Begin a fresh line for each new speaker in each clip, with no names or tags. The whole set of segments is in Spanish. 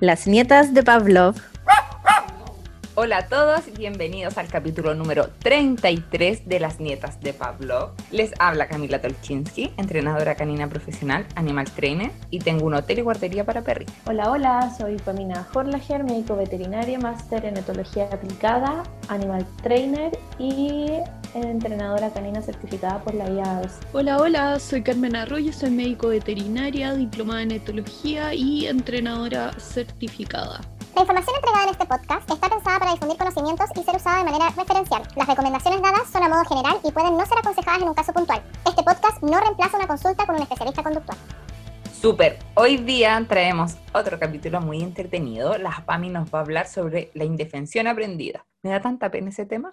Las nietas de Pavlov.
Hola a todos y bienvenidos al capítulo número 33 de Las nietas de Pavlov. Les habla Camila Tolchinsky, entrenadora canina profesional, animal trainer y tengo un hotel y guardería para perritos.
Hola, hola, soy Pamina Horlager, médico veterinario, máster en etología aplicada, animal trainer y entrenadora canina certificada por la IAS.
Hola, hola, soy Carmen Arroyo, soy médico veterinaria, diplomada en etología y entrenadora certificada.
La información entregada en este podcast está pensada para difundir conocimientos y ser usada de manera referencial. Las recomendaciones dadas son a modo general y pueden no ser aconsejadas en un caso puntual. Este podcast no reemplaza una consulta con un especialista conductual.
Súper, hoy día traemos otro capítulo muy entretenido. La PAMI nos va a hablar sobre la indefensión aprendida. Me da tanta pena ese tema.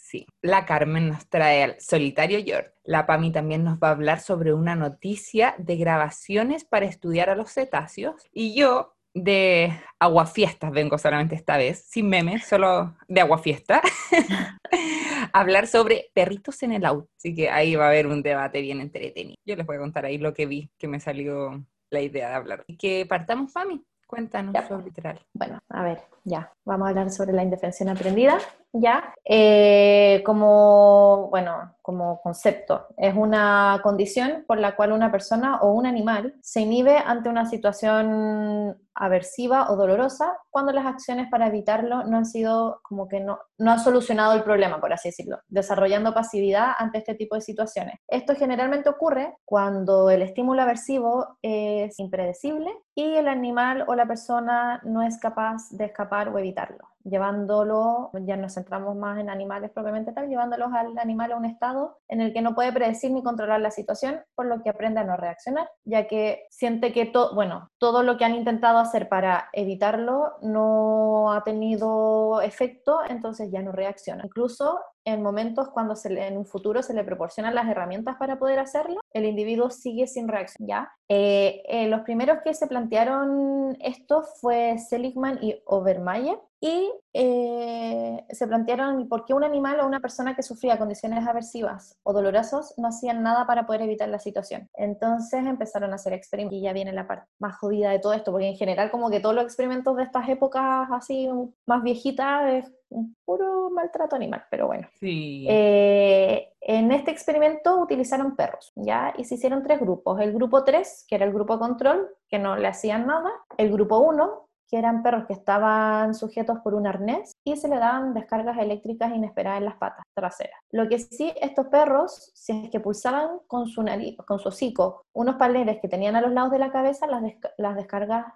Sí. La Carmen nos trae al solitario York. La Pami también nos va a hablar sobre una noticia de grabaciones para estudiar a los cetáceos. Y yo de aguafiestas vengo solamente esta vez, sin memes, solo de aguafiesta, hablar sobre perritos en el auto. Así que ahí va a haber un debate bien entretenido. Yo les voy a contar ahí lo que vi, que me salió la idea de hablar. Y que partamos, Fami. Cuéntanos sobre literal.
Bueno, a ver, ya. Vamos a hablar sobre la indefensión aprendida. Ya. Eh, como, bueno, como concepto. Es una condición por la cual una persona o un animal se inhibe ante una situación aversiva o dolorosa cuando las acciones para evitarlo no han sido como que no, no han solucionado el problema, por así decirlo, desarrollando pasividad ante este tipo de situaciones. Esto generalmente ocurre cuando el estímulo aversivo es impredecible y el animal o la persona no es capaz de escapar o evitarlo llevándolo, ya nos centramos más en animales propiamente tal, llevándolos al animal a un estado en el que no puede predecir ni controlar la situación, por lo que aprende a no reaccionar, ya que siente que todo, bueno, todo lo que han intentado hacer para evitarlo no ha tenido efecto, entonces ya no reacciona. Incluso en momentos cuando se en un futuro se le proporcionan las herramientas para poder hacerlo, el individuo sigue sin reacción. ¿ya? Eh, eh, los primeros que se plantearon esto fue Seligman y Obermeyer, y eh, se plantearon por qué un animal o una persona que sufría condiciones aversivas o dolorosas no hacían nada para poder evitar la situación. Entonces empezaron a hacer experimentos y ya viene la parte más jodida de todo esto, porque en general como que todos los experimentos de estas épocas así más viejitas es un puro maltrato animal, pero bueno.
Sí.
Eh, en este experimento utilizaron perros, ¿ya? Y se hicieron tres grupos. El grupo 3, que era el grupo control, que no le hacían nada. El grupo 1, que eran perros que estaban sujetos por un arnés y se le daban descargas eléctricas inesperadas en las patas traseras. Lo que sí, estos perros, si es que pulsaban con su, nariz, con su hocico unos paleres que tenían a los lados de la cabeza, las, las descargas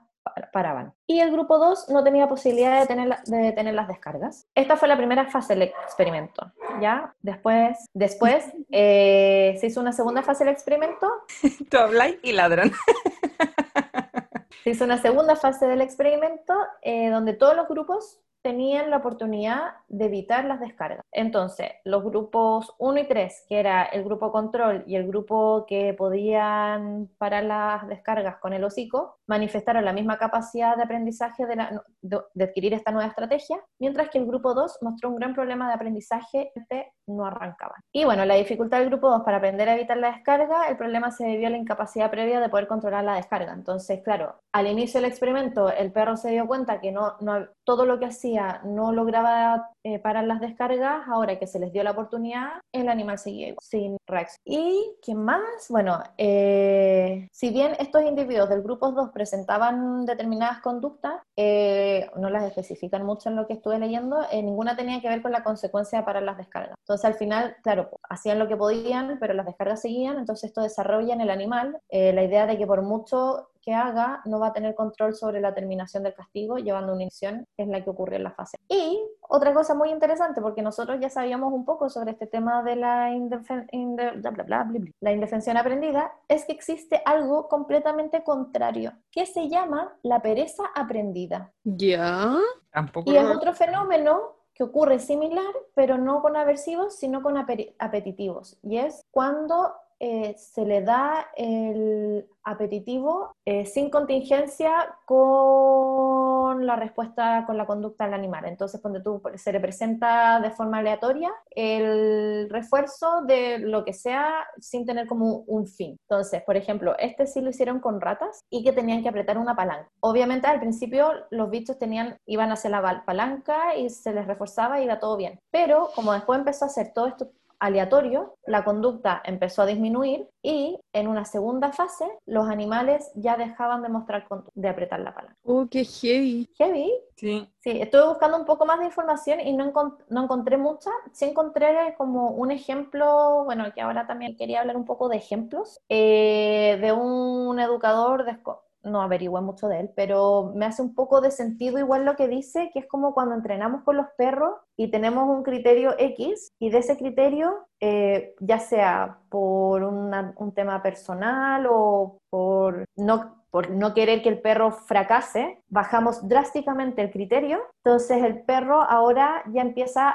paraban. Y el grupo 2 no tenía posibilidad de tener, de tener las descargas. Esta fue la primera fase del experimento. ¿ya? Después, después eh, se hizo una segunda fase del experimento.
Tú y ladran.
Se hizo una segunda fase del experimento eh, donde todos los grupos tenían la oportunidad de evitar las descargas. Entonces, los grupos 1 y 3, que era el grupo control y el grupo que podían parar las descargas con el hocico, manifestaron la misma capacidad de aprendizaje de, de, adquirir esta nueva estrategia, mientras que el grupo 2 mostró un gran problema de aprendizaje que no arrancaban. Y bueno, la dificultad del grupo 2 para aprender a evitar la descarga, el problema se debió a la incapacidad previa de poder controlar la descarga. Entonces, claro, al inicio del experimento el perro se dio cuenta que no, no todo lo que hacía no lograba eh, parar las descargas, ahora que se les dio la oportunidad, el animal seguía sin reacción. ¿Y qué más? Bueno, eh, si bien estos individuos del grupo 2 presentaban determinadas conductas, eh, no las especifican mucho en lo que estuve leyendo, ninguna tenía que ver con la consecuencia de parar las descargas. Entonces al final, claro, hacían lo que podían, pero las descargas seguían, entonces esto desarrolla en el animal la idea de que por mucho que haga no va a tener control sobre la terminación del castigo, llevando una inyección, que es la que ocurrió en la fase. Y otra cosa muy interesante, porque nosotros ya sabíamos un poco sobre este tema de la, la indefensión aprendida, es que existe algo completamente contrario, que se llama la pereza aprendida.
Ya.
Y es otro fenómeno que ocurre similar, pero no con aversivos, sino con apetitivos. Y es cuando eh, se le da el apetitivo eh, sin contingencia con la respuesta, con la conducta del animal. Entonces, cuando tú se le presenta de forma aleatoria el refuerzo de lo que sea sin tener como un fin. Entonces, por ejemplo, este sí lo hicieron con ratas y que tenían que apretar una palanca. Obviamente, al principio los bichos tenían, iban hacia la palanca y se les reforzaba y iba todo bien. Pero como después empezó a hacer todo esto aleatorio, la conducta empezó a disminuir y en una segunda fase los animales ya dejaban de mostrar de apretar la palanca.
Oh, qué heavy.
Heavy.
Sí.
Sí, estuve buscando un poco más de información y no, no encontré mucha. Sí encontré como un ejemplo, bueno, que ahora también quería hablar un poco de ejemplos, eh, de un educador de no averigüé mucho de él, pero me hace un poco de sentido igual lo que dice, que es como cuando entrenamos con los perros y tenemos un criterio X y de ese criterio, eh, ya sea por un tema personal o por no, por no querer que el perro fracase, bajamos drásticamente el criterio, entonces el perro ahora ya empieza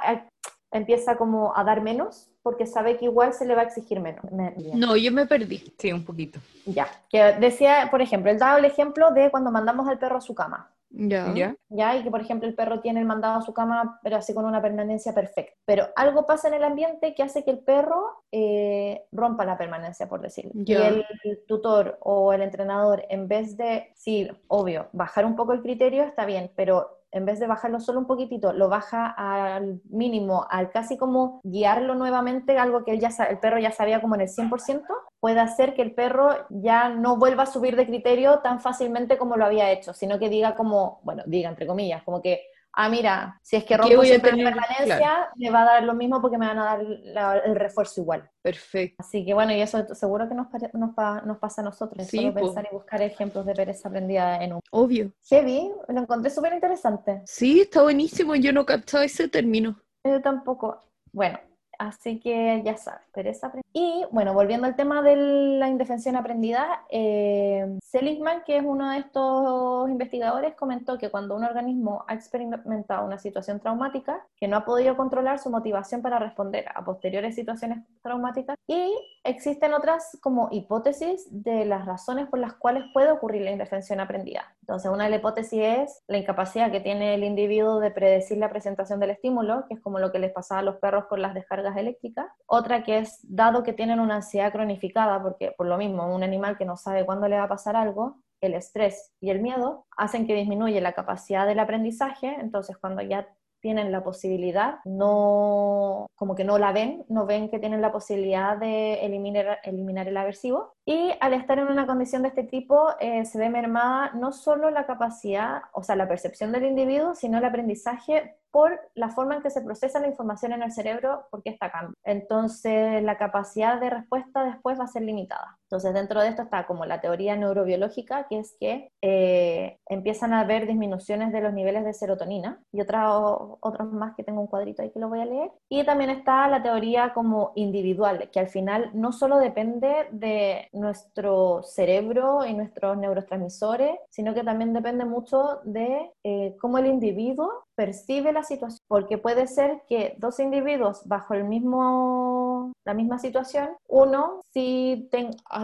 empieza como a dar menos porque sabe que igual se le va a exigir menos.
No, yo me perdí.
Sí, un poquito.
Ya, que decía, por ejemplo, él daba el ejemplo de cuando mandamos al perro a su cama.
Ya.
ya. Ya, y que por ejemplo el perro tiene el mandado a su cama, pero así con una permanencia perfecta. Pero algo pasa en el ambiente que hace que el perro eh, rompa la permanencia, por decirlo. Y el tutor o el entrenador, en vez de, sí, obvio, bajar un poco el criterio está bien, pero en vez de bajarlo solo un poquitito, lo baja al mínimo, al casi como guiarlo nuevamente, algo que él ya el perro ya sabía como en el 100%, puede hacer que el perro ya no vuelva a subir de criterio tan fácilmente como lo había hecho, sino que diga como, bueno, diga entre comillas, como que ah, mira, si es que rompo siempre la permanencia, me va a dar lo mismo porque me van a dar el refuerzo igual.
Perfecto.
Así que bueno, y eso seguro que nos, nos, pasa a nosotros, sí, solo pensar y buscar ejemplos de pereza aprendida en un...
Obvio.
Heavy, lo encontré súper interesante.
Sí, está buenísimo, yo no captaba ese término.
Yo tampoco. Bueno, Así que ya sabes, pereza aprendida. Y bueno, volviendo al tema de la indefensión aprendida, eh, Seligman, que es uno de estos investigadores, comentó que cuando un organismo ha experimentado una situación traumática, que no ha podido controlar su motivación para responder a posteriores situaciones traumáticas, y existen otras como hipótesis de las razones por las cuales puede ocurrir la indefensión aprendida. Entonces, una de las hipótesis es la incapacidad que tiene el individuo de predecir la presentación del estímulo, que es como lo que les pasaba a los perros con las descargas eléctricas. Otra que es, dado que tienen una ansiedad cronificada, porque por lo mismo, un animal que no sabe cuándo le va a pasar algo, el estrés y el miedo hacen que disminuye la capacidad del aprendizaje, entonces cuando ya tienen la posibilidad, no, como que no la ven, no ven que tienen la posibilidad de eliminar, eliminar el aversivo. Y al estar en una condición de este tipo, eh, se ve mermada no solo la capacidad, o sea, la percepción del individuo, sino el aprendizaje por la forma en que se procesa la información en el cerebro, porque está cambia. Entonces, la capacidad de respuesta después va a ser limitada. Entonces, dentro de esto está como la teoría neurobiológica, que es que eh, empiezan a haber disminuciones de los niveles de serotonina y otros otros más que tengo un cuadrito ahí que lo voy a leer. Y también está la teoría como individual, que al final no solo depende de nuestro cerebro y nuestros neurotransmisores, sino que también depende mucho de eh, cómo el individuo percibe la situación, porque puede ser que dos individuos bajo el mismo, la misma situación, uno si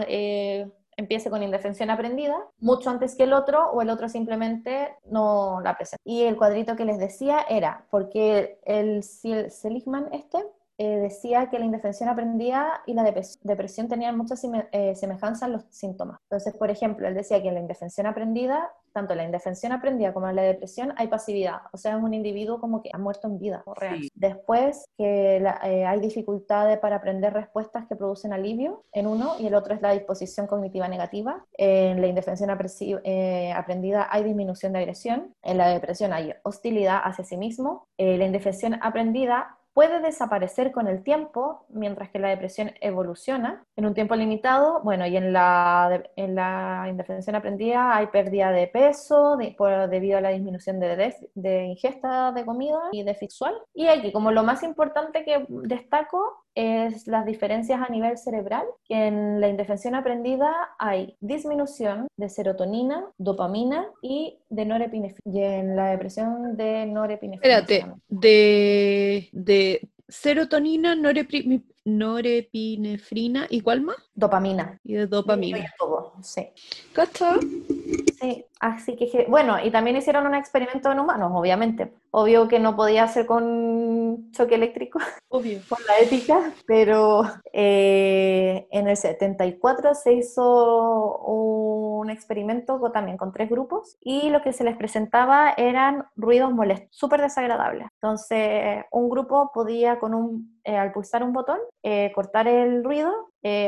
eh, empiece con indefensión aprendida mucho antes que el otro o el otro simplemente no la presenta. Y el cuadrito que les decía era porque el, Seligman este eh, decía que la indefensión aprendida y la depresión tenían muchas eh, semejanzas en los síntomas. Entonces, por ejemplo, él decía que en la indefensión aprendida, tanto en la indefensión aprendida como en la depresión, hay pasividad. O sea, es un individuo como que ha muerto en vida. real. Después, que eh, hay dificultades para aprender respuestas que producen alivio en uno y el otro es la disposición cognitiva negativa. En la indefensión aprendida hay disminución de agresión. En la depresión hay hostilidad hacia sí mismo. la indefensión aprendida puede desaparecer con el tiempo, mientras que la depresión evoluciona en un tiempo limitado. Bueno, y en la, en la indefensión aprendida hay pérdida de peso debido a la disminución de, de, ingesta de comida y de sexual. Y aquí, como lo más importante que destaco, es las diferencias a nivel cerebral, que en la indefensión aprendida hay disminución de serotonina, dopamina y de norepinefrina. Y en la depresión de norepinefrina.
Espérate, de, de serotonina, norepinefrina. ¿Y cuál más?
Dopamina.
Y de dopamina.
Sí.
¿Cacha?
Sí, así que, bueno, y también hicieron un experimento en humanos, obviamente. Obvio que no podía ser con choque eléctrico,
obvio,
por la ética, pero eh, en el 74 se hizo un experimento también con tres grupos y lo que se les presentaba eran ruidos molestos, súper desagradables. Entonces, un grupo podía con un, eh, al pulsar un botón, eh, cortar el ruido,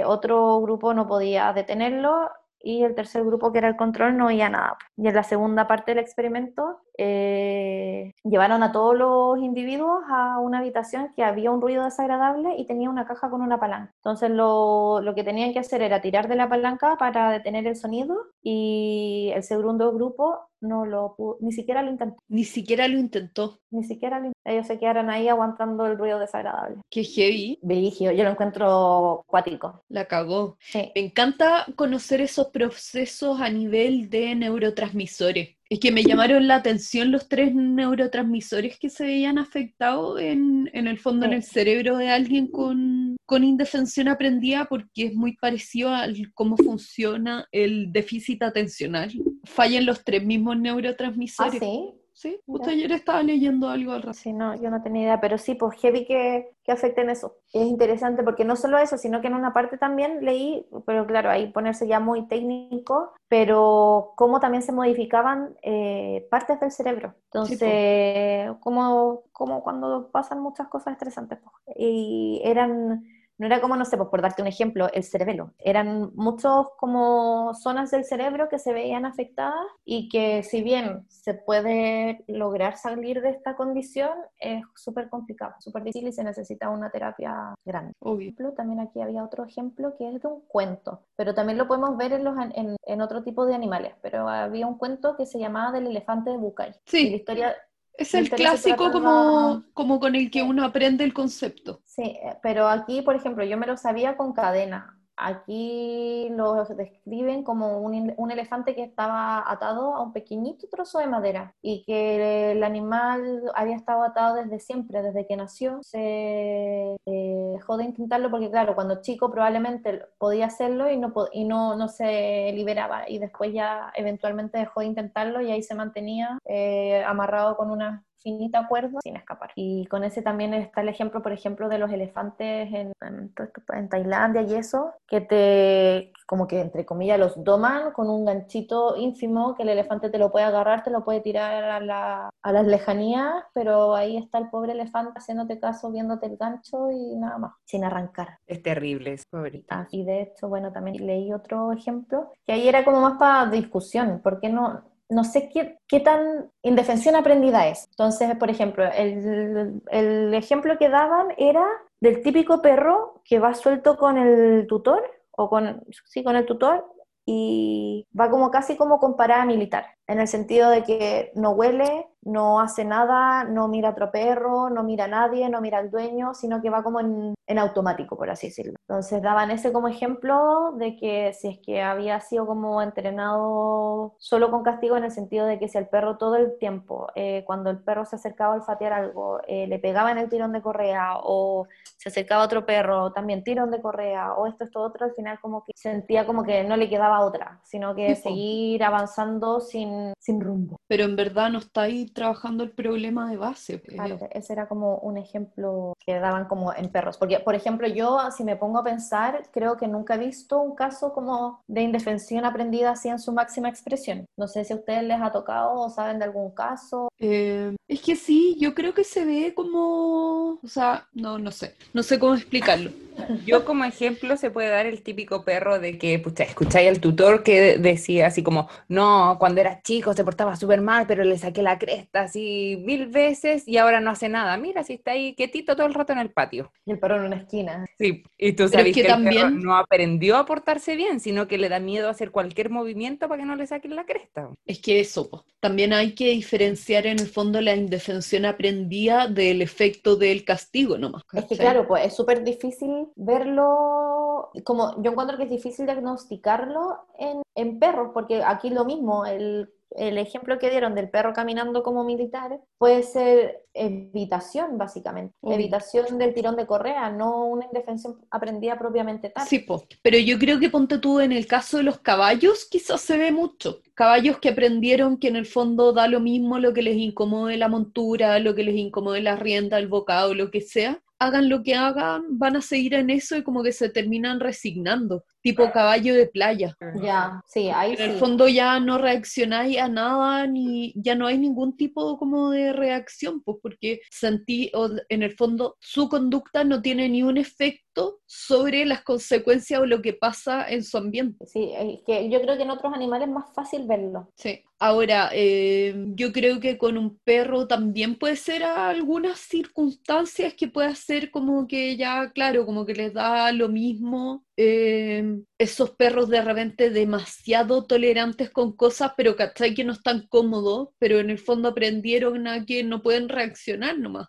otro grupo no podía detenerlo y el tercer grupo, que era el control, no oía nada. Y en la segunda parte del experimento eh, llevaron a todos los individuos a una habitación que había un ruido desagradable y tenía una caja con una palanca. Entonces lo, lo que tenían que hacer era tirar de la palanca para detener el sonido y el segundo grupo no lo pudo, ni siquiera lo intentó.
Ni siquiera lo intentó.
Ni siquiera lo Ellos se quedaron ahí aguantando el ruido desagradable.
Qué heavy.
Beligio, yo lo encuentro cuático.
La cagó. Me encanta conocer esos procesos a nivel de neurotransmisores. Es que me llamaron la atención los tres neurotransmisores que se veían afectados en, en el fondo en el cerebro de alguien con, con, indefensión aprendida porque es muy parecido a cómo funciona el déficit atencional. Fallan los tres mismos neurotransmisores.
¿Ah, sí?
Sí, usted ayer estaba leyendo algo al respecto.
Sí, no, yo no tenía idea, pero sí, pues heavy que, que afecten eso. Es interesante porque no solo eso, sino que en una parte también leí, pero claro, ahí ponerse ya muy técnico, pero cómo también se modificaban eh, partes del cerebro. Entonces, como, como cuando pasan muchas cosas estresantes. Pues. Y eran no era como, no sé, pues por darte un ejemplo, el cerebelo. Eran muchos como zonas del cerebro que se veían afectadas y que si bien se puede lograr salir de esta condición, es súper complicado, súper difícil y se necesita una terapia grande.
Obvio.
También aquí había otro ejemplo que es de un cuento, pero también lo podemos ver en, los, en, en otro tipo de animales, pero había un cuento que se llamaba del elefante de Bucay.
Sí.
Y la historia
es el clásico como, como con el que uno aprende el concepto.
Sí, eh, pero aquí, por ejemplo, yo me lo sabía con cadena. Aquí lo describen como un, un, elefante que estaba atado a un pequeñito trozo de madera y que el animal había estado atado desde siempre, desde que nació. Se eh, dejó de intentarlo porque, claro, cuando chico probablemente podía hacerlo y no, y no, no se liberaba y después ya eventualmente dejó de intentarlo y ahí se mantenía eh, amarrado con una finita cuerda sin escapar. Y con ese también está el ejemplo, por ejemplo, de los elefantes en, en, Tailandia y eso, que te, como que entre comillas, los doman con un ganchito ínfimo que el elefante te lo puede agarrar, te lo puede tirar a, la, a las lejanías, pero ahí está el pobre elefante haciéndote caso, viéndote el gancho y nada más, sin arrancar.
Es terrible, es pobrita.
y de hecho, bueno, también leí otro ejemplo, que ahí era como más para discusión, porque no, no sé qué, tan indefensión aprendida es. Entonces, por ejemplo, el, el, ejemplo que daban era del típico perro que va suelto con el tutor, o con, sí, con el tutor, y va como casi como con parada militar, en el sentido de que no huele, no hace nada, no mira a otro perro, no mira a nadie, no mira al dueño, sino que va como en, en, automático, por así decirlo. Entonces daban ese como ejemplo de que si es que había sido como entrenado solo con castigo en el sentido de que si al perro todo el tiempo, eh, cuando el perro se acercaba a olfatear algo, eh, le pegaba en el tirón de correa o se acercaba a otro perro, también tirón de correa o esto, esto, otro, al final como que sentía como que no le quedaba otra, sino que seguir avanzando sin, sin rumbo.
Pero en verdad no está ahí trabajando el problema de base.
Claro, ese era como un ejemplo que daban como en perros. Porque, por ejemplo, yo si me pongo a pensar, creo que nunca he visto un caso como de indefensión aprendida así en su máxima expresión. No sé si a ustedes les ha tocado o saben de algún caso.
Eh, es que sí, yo creo que se ve como, o sea, no, no sé, no sé cómo explicarlo.
Yo como ejemplo se puede dar el típico perro de que, pucha, escucháis al tutor que decía así como, no, cuando era chico se portaba súper mal, pero le saqué la cresta así mil veces y ahora no hace nada. Mira, si está ahí quietito todo el rato en el patio.
Y el perro en una esquina.
Sí, y tú sabes que, también... no aprendió a portarse bien, sino que le da miedo hacer cualquier movimiento para que no le saquen la cresta.
Es que eso, también hay que diferenciar en el fondo la indefensión aprendida del efecto del castigo nomás.
Es que claro, pues es súper difícil verlo, como yo encuentro que es difícil diagnosticarlo en, en perros, porque aquí lo mismo, el el ejemplo que dieron del perro caminando como militar puede ser evitación, básicamente. Evitación del tirón de correa, no una indefensión aprendida propiamente tal.
Sí, pero yo creo que ponte tú en el caso de los caballos, quizás se ve mucho. Caballos que aprendieron que en el fondo da lo mismo lo que les incomode la montura, lo que les incomode la rienda, el bocado, lo que sea, hagan lo que hagan, van a seguir en eso y como que se terminan resignando, tipo caballo de playa.
Ya, sí, ahí
En el fondo ya no reaccionáis a nada, ni ya no hay ningún tipo como de reacción, pues porque sentí, o en el fondo su conducta no tiene ni un efecto sobre las consecuencias o lo que pasa en su ambiente.
Sí, es que yo creo que en otros animales es más fácil verlo.
Sí. Ahora, eh, yo creo que con un perro también puede ser algunas circunstancias que puede ser como que ya, claro, como que les da lo mismo. Eh, esos perros de repente demasiado tolerantes con cosas, pero ¿cachai? Que no están cómodos, pero en el fondo aprendieron a que no pueden reaccionar nomás.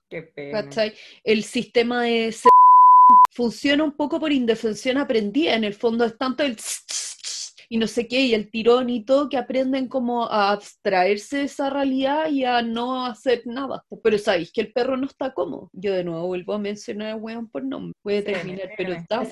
¿Cachai? El sistema de funciona un poco por indefensión aprendida, en el fondo es tanto el y no sé qué, y el tirón y todo, que aprenden como a abstraerse de esa realidad y a no hacer nada. Pero sabéis que el perro no está cómodo. Yo de nuevo vuelvo a mencionar a weón por nombre. Puede terminar, pero está.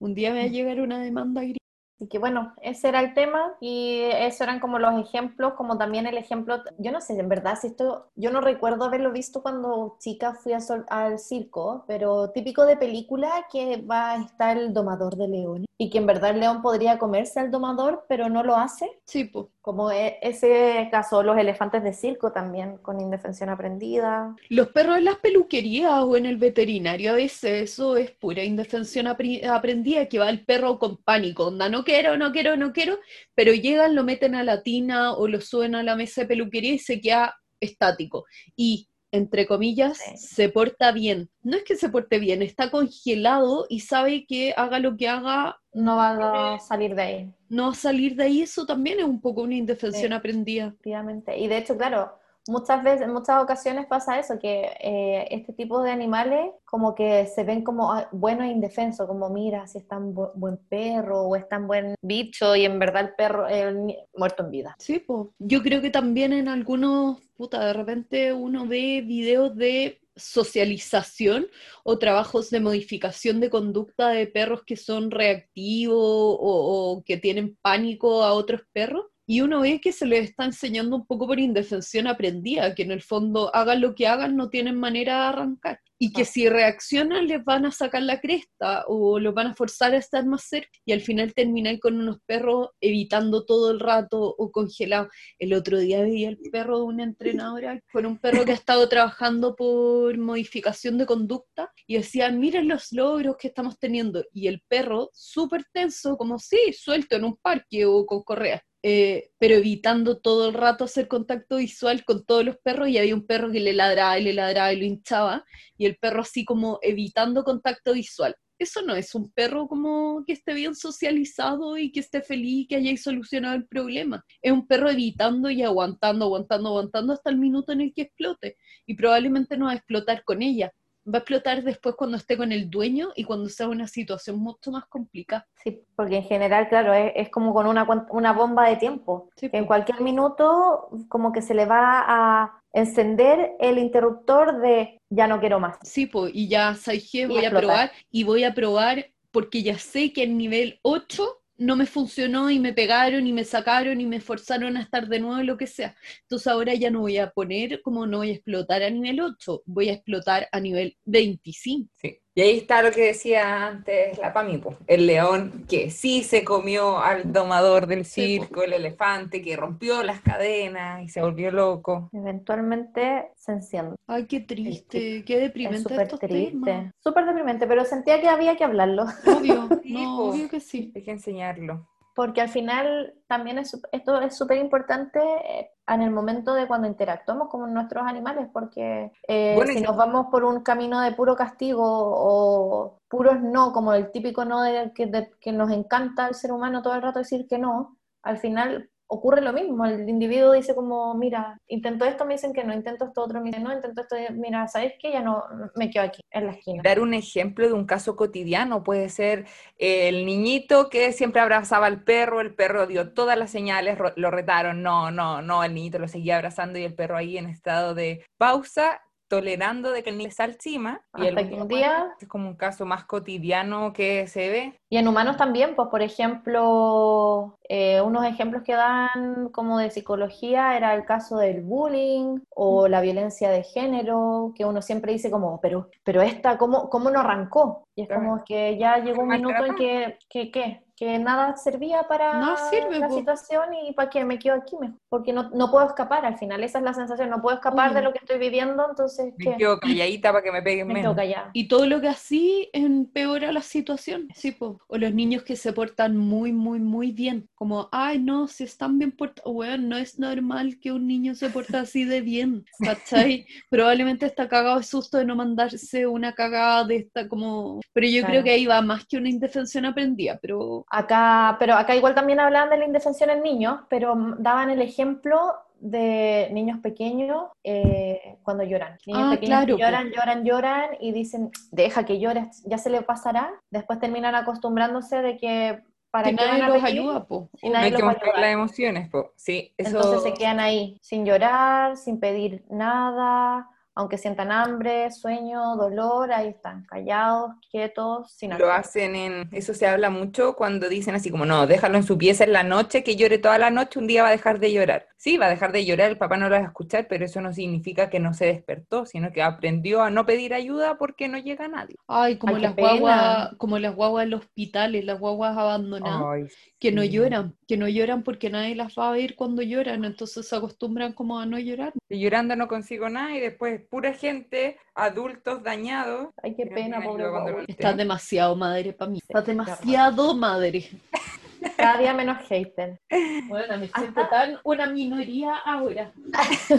un
día me va a llegar una demanda gris.
Así que bueno, ese era el tema y esos eran como los ejemplos, como también el ejemplo, yo no sé, en verdad, si esto, yo no recuerdo haberlo visto cuando chica fui al circo, pero típico de película que va a estar el domador de leones y que en verdad león podría comerse al domador, pero no lo hace.
Sí, pues.
Como e, ese caso, los elefantes de circo también, con indefensión aprendida.
Los perros en las peluquerías o en el veterinario, a veces eso es pura indefensión aprendida, que va el perro con pánico, onda, no quiero, no quiero, no quiero, pero llegan, lo meten a la tina o lo suben a la mesa de peluquería y se queda estático. Y entre comillas, se porta bien. No es que se porte bien, está congelado y sabe que haga lo que haga.
No va a salir de ahí.
No va a salir de ahí, eso también es un poco una indefensión aprendida.
Efectivamente. Y de hecho, claro, muchas veces, en muchas ocasiones pasa eso, que eh, este tipo de animales como que se ven como ah, buenos e indefensos, como mira, si es tan buen perro o es tan buen bicho y en verdad el perro es muerto en vida.
Sí, pues yo creo que también en algunos, puta, de repente uno ve videos de socialización o trabajos de modificación de conducta de perros que son reactivos o que tienen pánico a otros perros y uno ve que se les está enseñando un poco por indefensión aprendida, que en el fondo hagan lo que hagan, no tienen manera de arrancar. Y que ah. si reaccionan les van a sacar la cresta o los van a forzar a estar más cerca y al final terminan con unos perros evitando todo el rato o congelados. El otro día veía el perro de una entrenadora con un perro que ha estado trabajando por modificación de conducta y decía, miren los logros que estamos teniendo. Y el perro súper tenso, como si, suelto en un parque o con correa eh, pero evitando todo el rato hacer contacto visual con todos los perros y había un perro que le ladraba y le ladraba y lo hinchaba y el perro así como evitando contacto visual. Eso no es un perro como que esté bien socializado y que esté feliz, que hayáis solucionado el problema. Es un perro evitando y aguantando, aguantando, aguantando hasta el minuto en el que explote. Y probablemente no va a explotar con ella, va a explotar después cuando esté con el dueño y cuando sea una situación mucho más complicada.
Sí, porque en general, claro, es, como con una, una, bomba de tiempo. en cualquier minuto, como que se le va a encender el interruptor de ya no quiero más.
Sí, pues, y ya, ¿sabes Voy a probar y voy a probar porque ya sé que el nivel 8 no me funcionó y me pegaron y me sacaron y me forzaron a estar de nuevo, lo que sea. Entonces ahora ya no voy a poner como no voy a explotar a nivel 8, voy a explotar a nivel 25.
Sí. Y ahí está lo que decía antes la Pamipo, el león que sí se comió al domador del circo, el elefante que rompió las cadenas y se volvió loco.
Eventualmente se enciende.
Ay, qué triste, qué deprimente.
Súper triste, súper deprimente, pero sentía que había que hablarlo.
Obvio, no, obvio que sí.
Hay que enseñarlo
porque al final también es, esto es súper importante eh, en el momento de cuando interactuamos con nuestros animales, porque eh, si nos vamos por un camino de puro castigo o puros no, como el típico no de, que, que nos encanta el ser humano todo el rato decir que no, al final ocurre lo mismo, el individuo dice como, mira, intento esto, me dicen que no, intento esto otro, me dicen no, intento esto, mira, ¿sabes qué? Ya no, me quedo aquí, en la esquina.
Dar un ejemplo de un caso cotidiano puede ser el niñito que siempre abrazaba al perro, el perro dio todas las señales, lo retaron, no, no, no, el niñito lo seguía abrazando y el perro ahí en estado de pausa tolerando de que el niño está encima.
y el un día...
Es como un caso más cotidiano que se ve.
Y en humanos también, pues por ejemplo, eh, unos ejemplos que dan como de psicología era el caso del bullying o la violencia de género, que uno siempre dice como, pero, pero esta, ¿cómo, cómo no arrancó? Y es como que ya llegó un minuto en que, que, ¿qué? Que nada servía para
no sirve,
la situación y para que me quedo aquí mejor, porque no, no, puedo escapar al final, esa es la sensación, no puedo escapar de lo que estoy viviendo, entonces...
Me quedo calladita para que me peguen
me
menos.
Y
todo lo que así empeora la situación, sí, po. o los niños que se portan muy, muy, muy bien, como, ay, no, si están bien portados, bueno, no es normal que un niño se porte así de bien, ¿cachai? Probablemente está cagado de susto de no mandarse una cagada de esta como... Pero yo creo que ahí va más que una indefensión aprendida, pero
Acá, pero acá igual también hablaban de la indefensión en niños, pero daban el ejemplo de niños pequeños eh, cuando lloran. Niños
ah,
pequeños que lloran, lloran, lloran y dicen, deja que llores, ya se le pasará. Después terminan acostumbrándose de que para
que, nadie los ayuda, po.
Y nadie hay que mostrar las emociones, po. Sí,
eso... Entonces se quedan ahí sin llorar, sin pedir nada, aunque sientan hambre, sueño, dolor, ahí están, callados, quietos, sin
Lo hacen en, eso se habla mucho cuando dicen así como, no, déjalo en su pieza en la noche, que llore toda la noche, un día va a dejar de llorar. Sí, va a dejar de llorar, el papá no lo va a escuchar, pero eso no significa que no se despertó, sino que aprendió a no pedir ayuda porque no llega nadie.
Ay, como las guaguas, como las guaguas en los hospitales, las guaguas abandonadas, que no lloran, que no lloran porque nadie las va a ver cuando lloran, entonces se acostumbran como a no llorar.
Y llorando no consigo nada y después pura gente, adultos dañados.
Ay, qué pena, pobre
Estás demasiado madre para mí. Estás demasiado madre.
Cada día menos hater.
Bueno, me siento tan una minoría ahora.
hasta,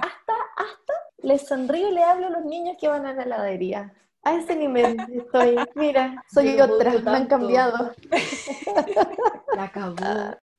hasta les sonrío y le hablo a los niños que van a la heladería. A ese nivel estoy. Mira, soy otra, me han cambiado.
La acabó.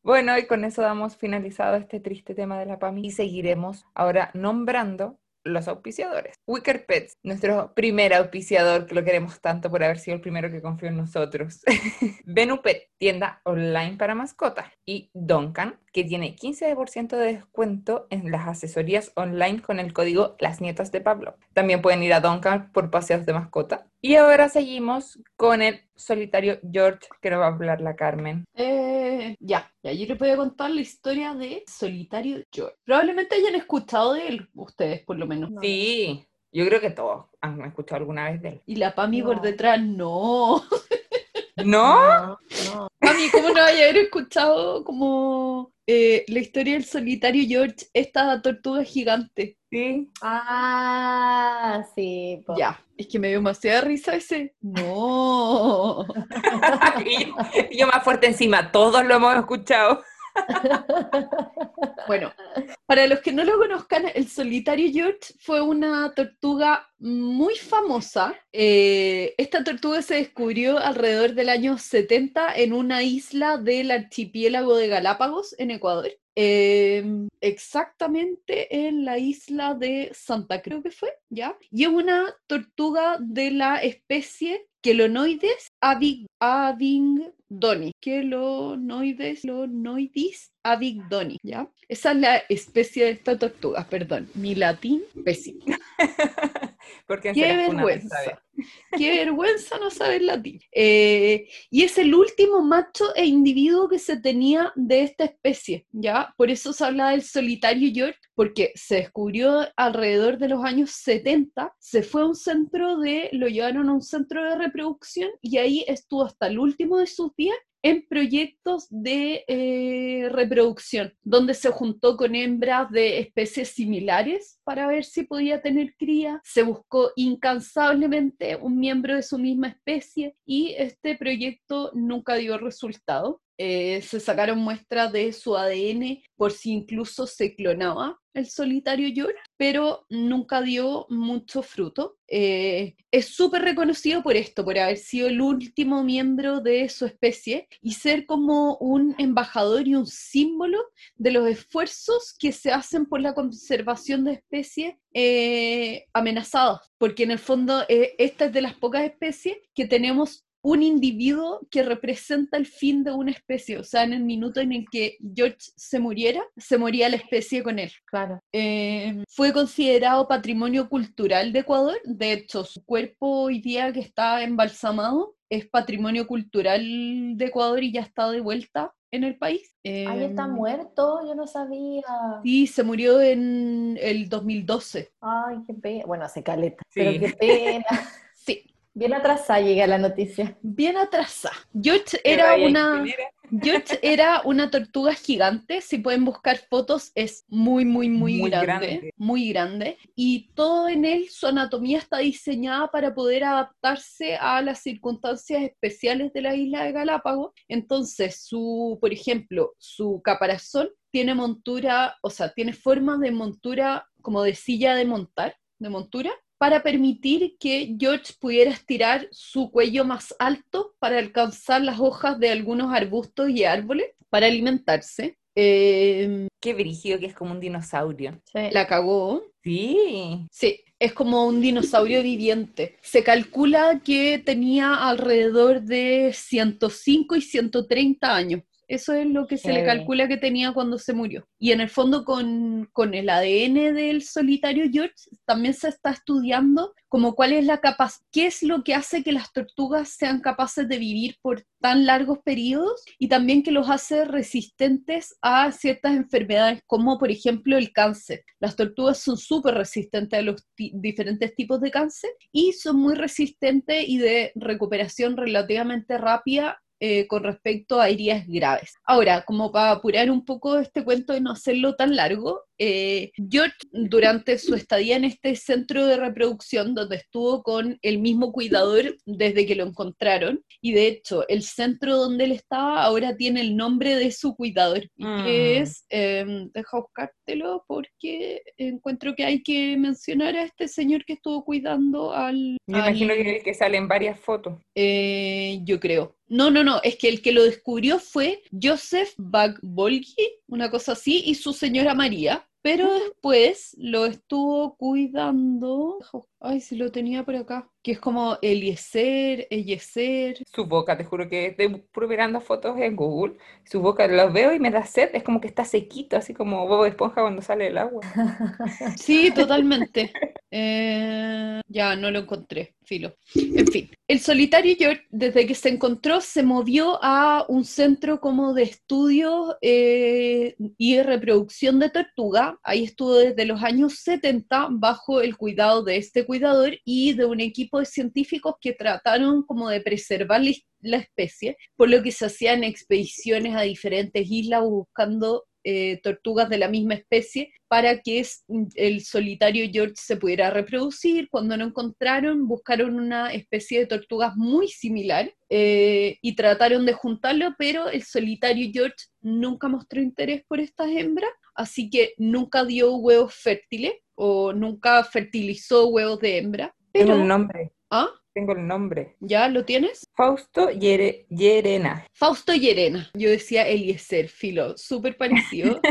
Bueno, y con eso damos finalizado este triste tema de la PAMI y seguiremos ahora nombrando los auspiciadores. Wicker Pets, nuestro primer auspiciador, que lo queremos tanto por haber sido el primero que confió en nosotros. Venupet, tienda online para mascotas. Y Duncan, que tiene 15% de descuento en las asesorías online con el código Las Nietas de Pablo. También pueden ir a Duncan por paseos de mascota. Y ahora seguimos con el solitario George, que nos va a hablar la Carmen.
Eh, ya, ya, yo les voy a contar la historia de solitario George. Probablemente hayan escuchado de él, ustedes por lo menos.
Sí, yo creo que todos han escuchado alguna vez de él.
Y la Pami por detrás, no.
¿No?
No, Pami, ¿cómo no vaya a haber escuchado como eh, la historia del solitario George, esta tortuga gigante?
Sí.
Ah, sí.
Ya, es que me dio demasiada risa ese. No.
y, yo, más fuerte encima, todos lo hemos escuchado.
bueno, para los que no lo conozcan, el solitario George fue una tortuga muy famosa. Eh, esta tortuga se descubrió alrededor del año 70 en una isla del archipiélago de Galápagos, en Ecuador. Em, exactamente en la isla de Santa creo que fue, ¿ya? Y es una tortuga de la especie Quelonoides avigdoni. Quelonoides, Quelonoidis avigdoni, ¿ya? Esa es la especie de esta tortuga, perdón, mi latín pésimo.
Porque
Qué vergüenza. Qué vergüenza no saber latín. Eh, y es el último macho e individuo que se tenía de esta especie, ¿ya? Por eso se habla del solitario York, porque se descubrió alrededor de los años 70, se fue a un centro de, lo llevaron a un centro de reproducción y ahí estuvo hasta el último de sus días en proyectos de eh, reproducción, donde se juntó con hembras de especies similares para ver si podía tener cría. Se buscó incansablemente un miembro de su misma especie y este proyecto nunca dio resultado. Eh, se sacaron muestras de su ADN por si incluso se clonaba el solitario George, pero nunca dio mucho fruto. Eh, es súper reconocido por esto, por haber sido el último miembro de su especie y ser como un embajador y un símbolo de los esfuerzos que se hacen por la conservación de especies eh, amenazadas, porque en el fondo esta es de las pocas especies que tenemos un individuo que representa el fin de una especie. O sea, en el minuto en el que George se muriera, se moría la especie con él.
Claro.
Eh, fue considerado patrimonio cultural de Ecuador. De hecho, su cuerpo hoy día que está embalsamado es patrimonio cultural de Ecuador y ya está de vuelta en el país.
Ahí está em, muerto, yo no sabía.
Sí, se murió en el 2012.
Ay, qué pena. Bueno, hace caleta, pero qué pena. Bien atrasada llega la noticia.
Bien atrasada. George era una, George era una tortuga gigante. Si pueden buscar fotos, es muy, muy, muy, grande, Muy grande. Y todo en él, su anatomía está diseñada para poder adaptarse a las circunstancias especiales de la isla de Galápagos. Entonces, su, por ejemplo, su caparazón tiene montura, o sea, tiene forma de montura como de silla de montar, de montura para permitir que George pudiera estirar su cuello más alto para alcanzar las hojas de algunos arbustos y árboles para alimentarse.
Em, Qué brígido que es como un dinosaurio.
La cagó.
Sí.
Sí, es como un dinosaurio viviente. Se calcula que tenía alrededor de 105 y 130 años. Eso es lo que se le calcula que tenía cuando se murió. Y en el fondo con, el ADN del solitario George también se está estudiando como cuál es la capacidad, qué es lo que hace que las tortugas sean capaces de vivir por tan largos periodos y también que los hace resistentes a ciertas enfermedades como por ejemplo el cáncer. Las tortugas son súper resistentes a los diferentes tipos de cáncer y son muy resistentes y de recuperación relativamente rápida eh, con respecto a heridas graves. Ahora, como para apurar un poco este cuento y no hacerlo tan largo, eh, George, durante su estadía en este centro de reproducción, donde estuvo con el mismo cuidador desde que lo encontraron, y de hecho, el centro donde él estaba ahora tiene el nombre de su cuidador, que mm. es, em, deja buscártelo porque encuentro que hay que mencionar a este señor que estuvo cuidando al...
Me imagino que, que salen varias fotos.
Eh, yo creo. No, no, no, es que el que lo descubrió fue Joseph Bagbolgi, una cosa así, y su señora María, pero después lo estuvo cuidando. Ay, si lo tenía por acá. Que es como Eliezer, Eliezer.
Su boca, te juro que estoy mirando fotos en Google. Su boca, los veo y me da sed. Es como que está sequito, así como Bobo de Esponja cuando sale el agua.
Sí, totalmente. Eh, ya, no lo encontré, filo. En fin, el solitario George, desde que se encontró, se movió a un centro como de estudio eh, y de reproducción de tortuga. Ahí estuvo desde los años 70 bajo el cuidado de este cuidador y de un equipo de científicos que trataron como de preservar la especie, por lo que se hacían expediciones a diferentes islas buscando eh, tortugas de la misma especie para que el solitario George se pudiera reproducir. Cuando lo encontraron, buscaron una especie de tortugas muy similar eh, y trataron de juntarlo, pero el solitario George nunca mostró interés por estas hembras, así que nunca dio huevos fértiles o nunca fertilizó huevos de hembra.
Pero... Tengo el nombre.
¿Ah?
Tengo el nombre.
¿Ya lo tienes?
Fausto Llerena.
Fausto Llerena. Yo decía Eliezer, filo, súper parecido.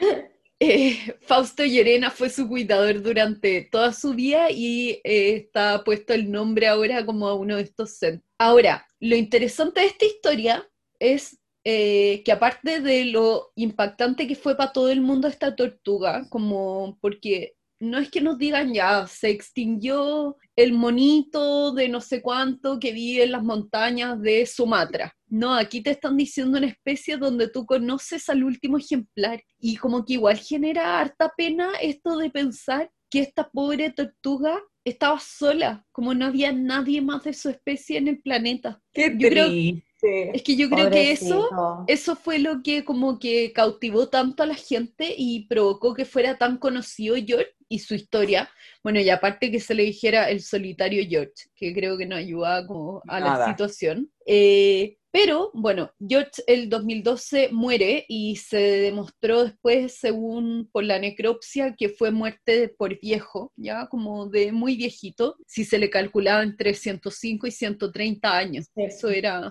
Eh, Fausto Llerena fue su cuidador durante toda su vida y eh, está puesto el nombre ahora como a uno de estos centros. Ahora, lo interesante de esta historia es eh, que aparte de lo impactante que fue para todo el mundo esta tortuga, como porque no es que nos digan ya, se extinguió el monito de no sé cuánto que vive en las montañas de Sumatra. No, aquí te están diciendo una especie donde tú conoces al último ejemplar y como que igual genera harta pena esto de pensar que esta pobre tortuga estaba sola, como no había nadie más de su especie en el planeta.
Qué
es que yo creo que eso, eso fue lo que como que cautivó tanto a la gente y provocó que fuera tan conocido George y su historia. Bueno, y aparte que se le dijera el solitario George, que creo que no ayuda como a la situación. Eh, Pero bueno, George el 2012 muere y se demostró después, según por la necropsia, que fue muerte por viejo, ya como de muy viejito, si se le calculaba entre 105 y 130 años. Eso era,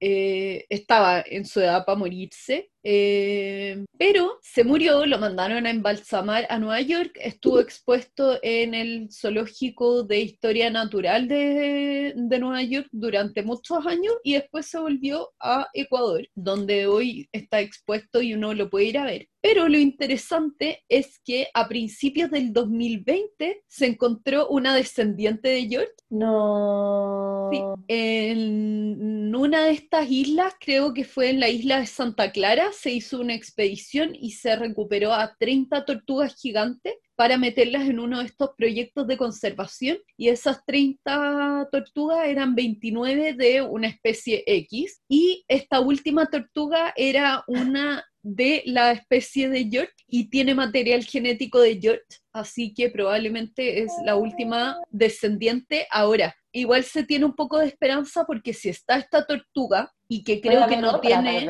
eh, estaba en su edad para morirse. Eh, pero se murió, lo mandaron a embalsamar a Nueva York, estuvo expuesto en el Zoológico de Historia Natural de, de, Nueva York durante muchos años y después se volvió a Ecuador, donde hoy está expuesto y uno lo puede ir a ver. Pero lo interesante es que a principios del 2020 se encontró una descendiente de George.
No.
Sí, en una de estas islas, creo que fue en la isla de Santa Clara, se hizo una expedición y se recuperó a 30 tortugas gigantes para meterlas en uno de estos proyectos de conservación y esas 30 tortugas eran 29 de una especie X y esta última tortuga era una de la especie de George y tiene material genético de George, así que probablemente es la última descendiente ahora. Igual se tiene un poco de esperanza porque si está esta tortuga y que creo que no tiene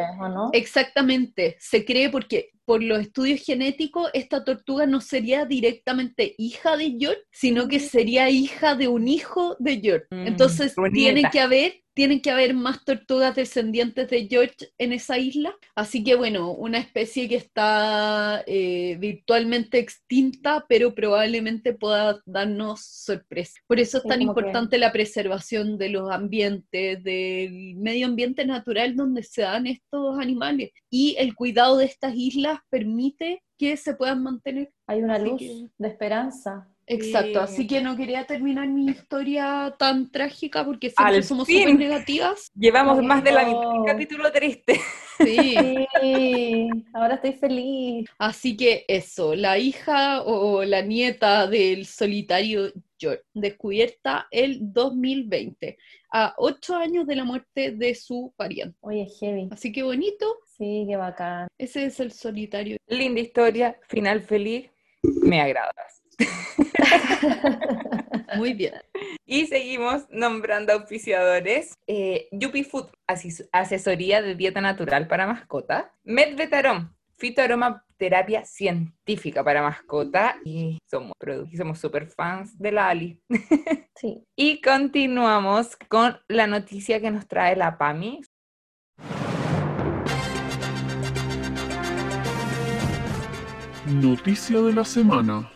exactamente, se cree porque por los estudios genéticos esta tortuga no sería directamente hija de George, sino que sería hija de un hijo de George. Mm, Entonces tiene que haber tienen que haber más tortugas descendientes de George en esa isla. Así que bueno, una especie que está eh, virtualmente extinta, pero probablemente pueda darnos sorpresa. Por eso es tan importante la preservación de los ambientes, del medio ambiente natural donde se dan estos animales. Y el cuidado de estas islas permite que se puedan mantener.
Hay una luz de esperanza.
Exacto, así que no quería terminar mi historia tan trágica porque siempre somos súper negativas.
Llevamos más de la mitad del capítulo triste.
Sí. ahora estoy feliz.
Así que eso, la hija o la nieta del solitario George, descubierta el 2020, a ocho años de la muerte de su pariente.
Oye, heavy.
Así que bonito.
Sí, qué bacán.
Ese es el solitario.
Linda historia, final feliz, me agradas.
Muy bien.
Y seguimos nombrando auspiciadores. Eh, Yupi Food, asesoría de dieta natural para mascota. Medvetarom, fitoaromaterapia científica para mascota. Y somos, somos super fans de la Ali.
Sí.
y continuamos con la noticia que nos trae la PAMI.
Noticia de la semana.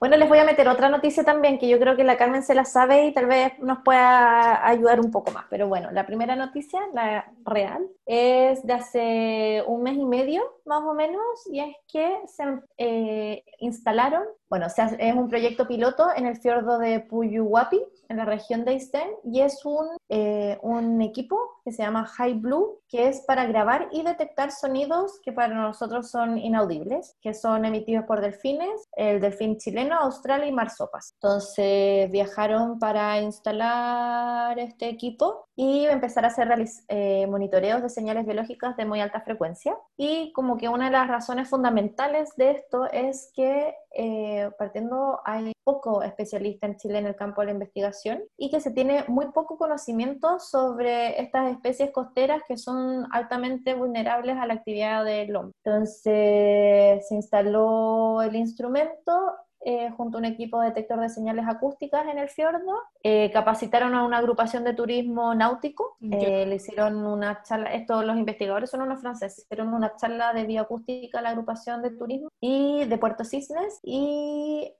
Bueno, les voy a meter otra noticia también que yo creo que la Carmen se la sabe y tal vez nos pueda ayudar un poco más. Pero bueno, la primera noticia, la real, es de hace un mes y medio más o menos y es que se eh, instalaron, bueno, o sea, es un proyecto piloto en el fiordo de Puyuhuapi, en la región de Aysén, y es un, eh, un equipo que se llama High Blue, que es para grabar y detectar sonidos que para nosotros son inaudibles, que son emitidos por delfines, el delfín chileno, austral y marsopas. Entonces viajaron para instalar este equipo y empezar a hacer eh, monitoreos de señales biológicas de muy alta frecuencia. Y como que una de las razones fundamentales de esto es que eh, partiendo hay poco especialista en Chile en el campo de la investigación y que se tiene muy poco conocimiento sobre estas especies costeras que son altamente vulnerables a la actividad del hombre. Entonces se instaló el instrumento eh, junto a un equipo de detector de señales acústicas en el fiordo. Eh, capacitaron a una agrupación de turismo náutico. Eh, le hicieron una charla, estos los investigadores son unos franceses, hicieron una charla de bioacústica a la agrupación de turismo y de Puerto Cisnes y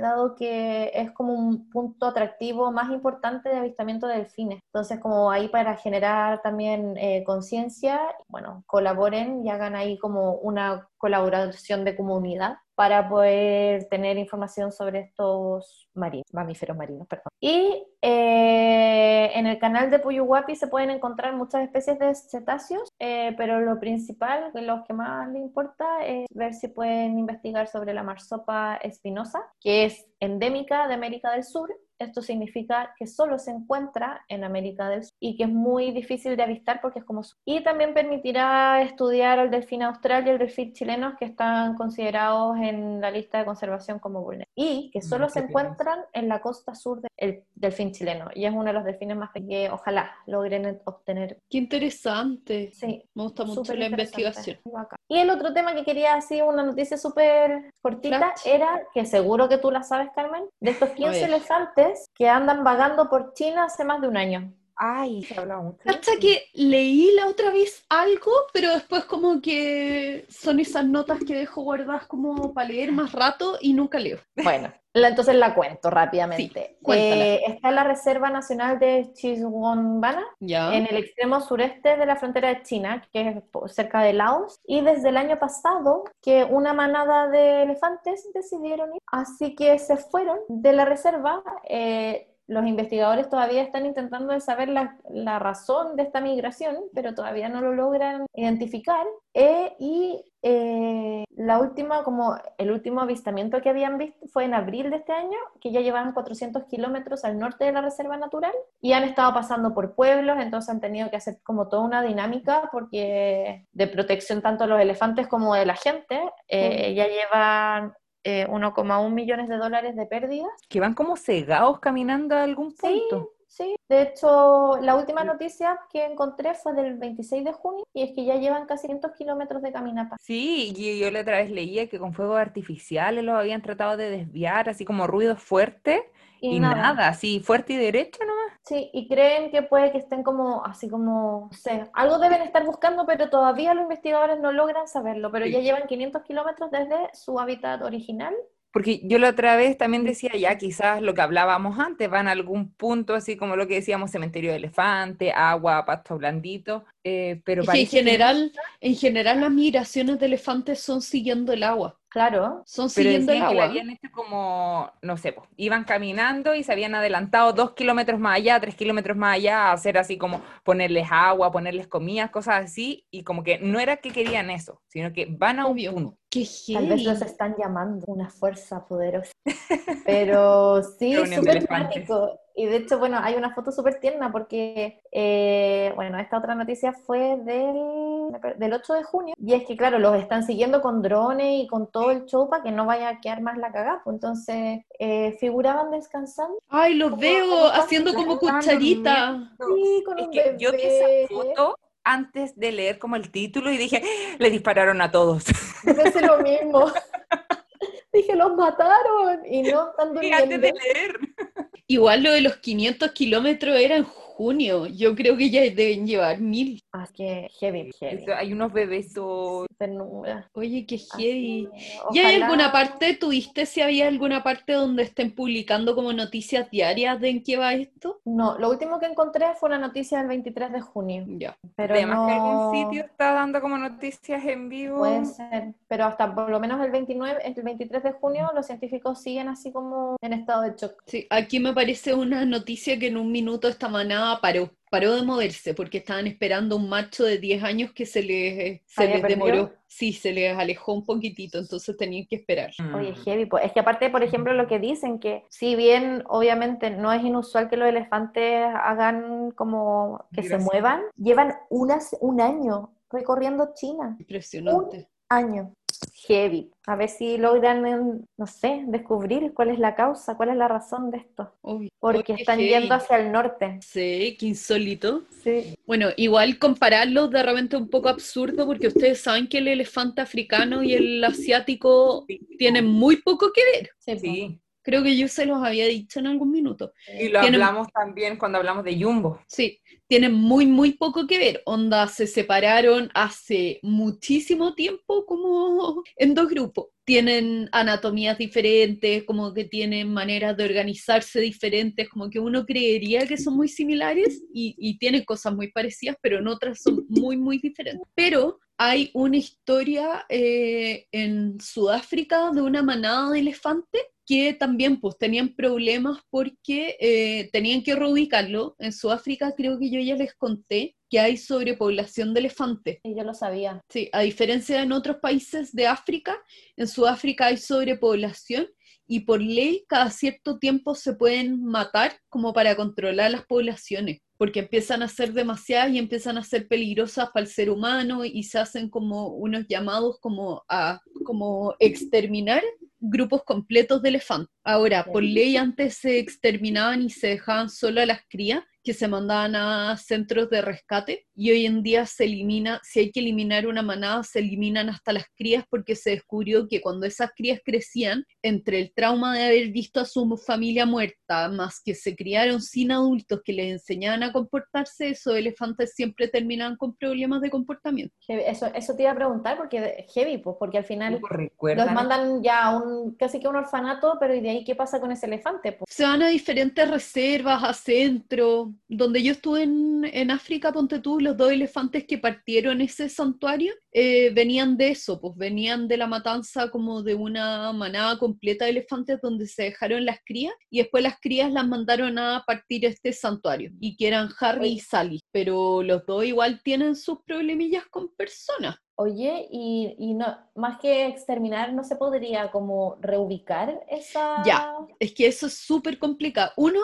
dado que es como un punto atractivo más importante de avistamiento de delfines. Entonces, como ahí para generar también conciencia, bueno, colaboren y hagan ahí como una colaboración de comunidad para poder tener información sobre estos marinos, mamíferos marinos. Y eh, en el canal de Puyuhuapi se pueden encontrar muchas especies de cetáceos, eh, pero lo principal, lo que más le importa es ver si pueden investigar sobre la marsopa espinosa, que es endémica de América del Sur esto significa que solo se encuentra en América del Sur y que es muy difícil de avistar porque es como... Y también permitirá estudiar el delfín austral y el delfín chileno que están considerados en la lista de conservación como vulnerables y que solo se encuentran en la costa sur. De... el delfín chileno y es uno de los delfines más que ojalá logren obtener.
Qué interesante. Sí. Me gusta mucho la investigación.
Y el otro tema que quería decir, una noticia súper cortita, era que seguro que tú la sabes, Carmen, de estos 15 elefantes que andan vagando por China hace más de un año.
Ay, se hablaba mucho.
Hasta que leí la otra vez algo, pero después como que son esas notas que dejo guardadas como para leer más rato y nunca leo.
Bueno, entonces la cuento rápidamente. eh, está en la Reserva Nacional de Chiswonbana, en el extremo sureste de la frontera de China, que es cerca de Laos, y desde el año pasado que una manada de elefantes decidieron ir, así que se fueron de la reserva. Eh, los investigadores todavía están intentando saber la, la, razón de esta migración, pero todavía no lo logran identificar. Eh, y eh, la última, como el último avistamiento que habían visto fue en abril de este año, que ya llevaban 400 kilómetros al norte de la reserva natural y han estado pasando por pueblos, entonces han tenido que hacer como toda una dinámica porque de protección tanto de los elefantes como de la gente. Eh, ya llevan 1,1 eh, millones de dólares de pérdidas.
Que van como cegados caminando a algún punto.
Sí, sí. De hecho, la última noticia que encontré fue del 26 de junio y es que ya llevan casi 100 kilómetros de caminata.
Sí, y yo la otra vez leía que con fuegos artificiales los habían tratado de desviar, así como ruido fuerte y, nada. así fuerte y derecho nomás.
Sí, y creen que puede que estén como, así como, no sé, algo deben estar buscando, pero todavía los investigadores no logran saberlo, pero ya llevan 500 kilómetros desde su hábitat original
porque yo la otra vez también decía, ya quizás lo que hablábamos antes, van a algún punto, así como lo que decíamos, cementerio de elefante, agua, pasto blandito, eh, pero
en general, en general las migraciones de elefantes son siguiendo el agua.
Claro,
son siguiendo el agua.
habían hecho como, no sé, iban caminando y se habían adelantado dos kilómetros más allá, tres kilómetros más allá, a hacer así como ponerles agua, ponerles comidas, cosas así, y como que no era que querían eso, sino que van a un punto.
Qué Tal vez los están llamando una fuerza poderosa. Pero sí, súper práctico. Y de hecho, bueno, hay una foto súper tierna porque, eh, bueno, esta otra noticia fue del, del 8 de junio. Y es que, claro, los están siguiendo con drones y con todo el show para que no vaya a quedar más la cagada. Pues entonces, eh, figuraban descansando.
Ay, los veo haciendo como cucharita.
Sí, con un bebé.
Yo vi esa foto antes de leer como el título y dije, le dispararon a todos.
Pensé lo mismo. dije, los mataron y no están durmiendo.
antes de leer.
Igual lo de los 500 kilómetros era en junio. Yo creo que ya deben llevar mil.
Ah, que heavy, heavy.
hay unos bebés
Oye, qué heavy. ¿Y hay alguna parte, tuviste si había alguna parte donde estén publicando como noticias diarias de en qué va esto?
No, lo último que encontré fue la noticia del 23 de junio.
Ya. Pero Además que algún sitio está dando como noticias en vivo.
Puede ser, pero hasta por lo menos el 29, el 23 de junio los científicos siguen así como en estado de shock.
Sí, aquí me parece una noticia que en un minuto esta manada paró paró de moverse porque estaban esperando un macho de 10 años que se les, se les demoró. Sí, se les alejó un poquitito, entonces tenían que esperar.
Mm. Oye, heavy. Pues, es que aparte, por ejemplo, lo que dicen, que si bien obviamente no es inusual que los elefantes hagan como que se muevan, llevan unas, un año recorriendo China.
Impresionante.
Un año heavy. A ver si logran, no sé, descubrir cuál es la causa, cuál es la razón de esto. Porque están yendo hacia el norte.
Sí, qué insólito.
Sí.
Bueno, igual compararlo de repente un poco absurdo porque ustedes saben que el elefante africano y el asiático tienen muy poco que ver.
Sí.
Creo que yo se los había dicho en algún minuto.
Y lo hablamos también cuando hablamos de Jumbo.
Sí, tienen muy, muy poco que ver. Onda, se separaron hace muchísimo tiempo como en dos grupos. Tienen anatomías diferentes, como que tienen maneras de organizarse diferentes, como que uno creería que son muy similares y, y tienen cosas muy parecidas, pero en otras son muy, muy diferentes. Pero hay una historia eh, en Sudáfrica de una manada de elefantes que también pues tenían problemas porque eh, tenían que reubicarlo. En Sudáfrica creo que yo ya les conté que hay sobrepoblación de elefantes.
Y yo lo sabía.
Sí, a diferencia de en otros países de África, en Sudáfrica hay sobrepoblación y por ley cada cierto tiempo se pueden matar como para controlar las poblaciones, porque empiezan a ser demasiadas y empiezan a ser peligrosas para el ser humano y se hacen como unos llamados como a como exterminar grupos completos de elefantes. Ahora, por ley antes se exterminaban y se dejaban solo a las crías, que se mandaban a centros de rescate y hoy en día se elimina, si hay que eliminar una manada, se eliminan hasta las crías porque se descubrió que cuando esas crías crecían, entre el trauma de haber visto a su familia muerta, más que se criaron sin adultos que les enseñaban a comportarse, esos elefantes siempre terminaban con problemas de comportamiento.
Eso, eso te iba a preguntar porque heavy, pues, porque al final los mandan ya a un, casi que a un orfanato, pero ¿y de ahí qué pasa con ese elefante?
Se van a diferentes reservas, a centros, donde yo estuve en, África, ponte tú, los dos elefantes que partieron ese santuario eh, venían de eso, pues venían de la matanza como de una manada completa de elefantes donde se dejaron las crías y después las crías las mandaron a partir este santuario y que eran Harry y Sally, pero los dos igual tienen sus problemillas con personas.
Oye, y, y, no, más que exterminar, ¿no se podría como reubicar esa...?
Ya, es que eso es súper complicado. Uno,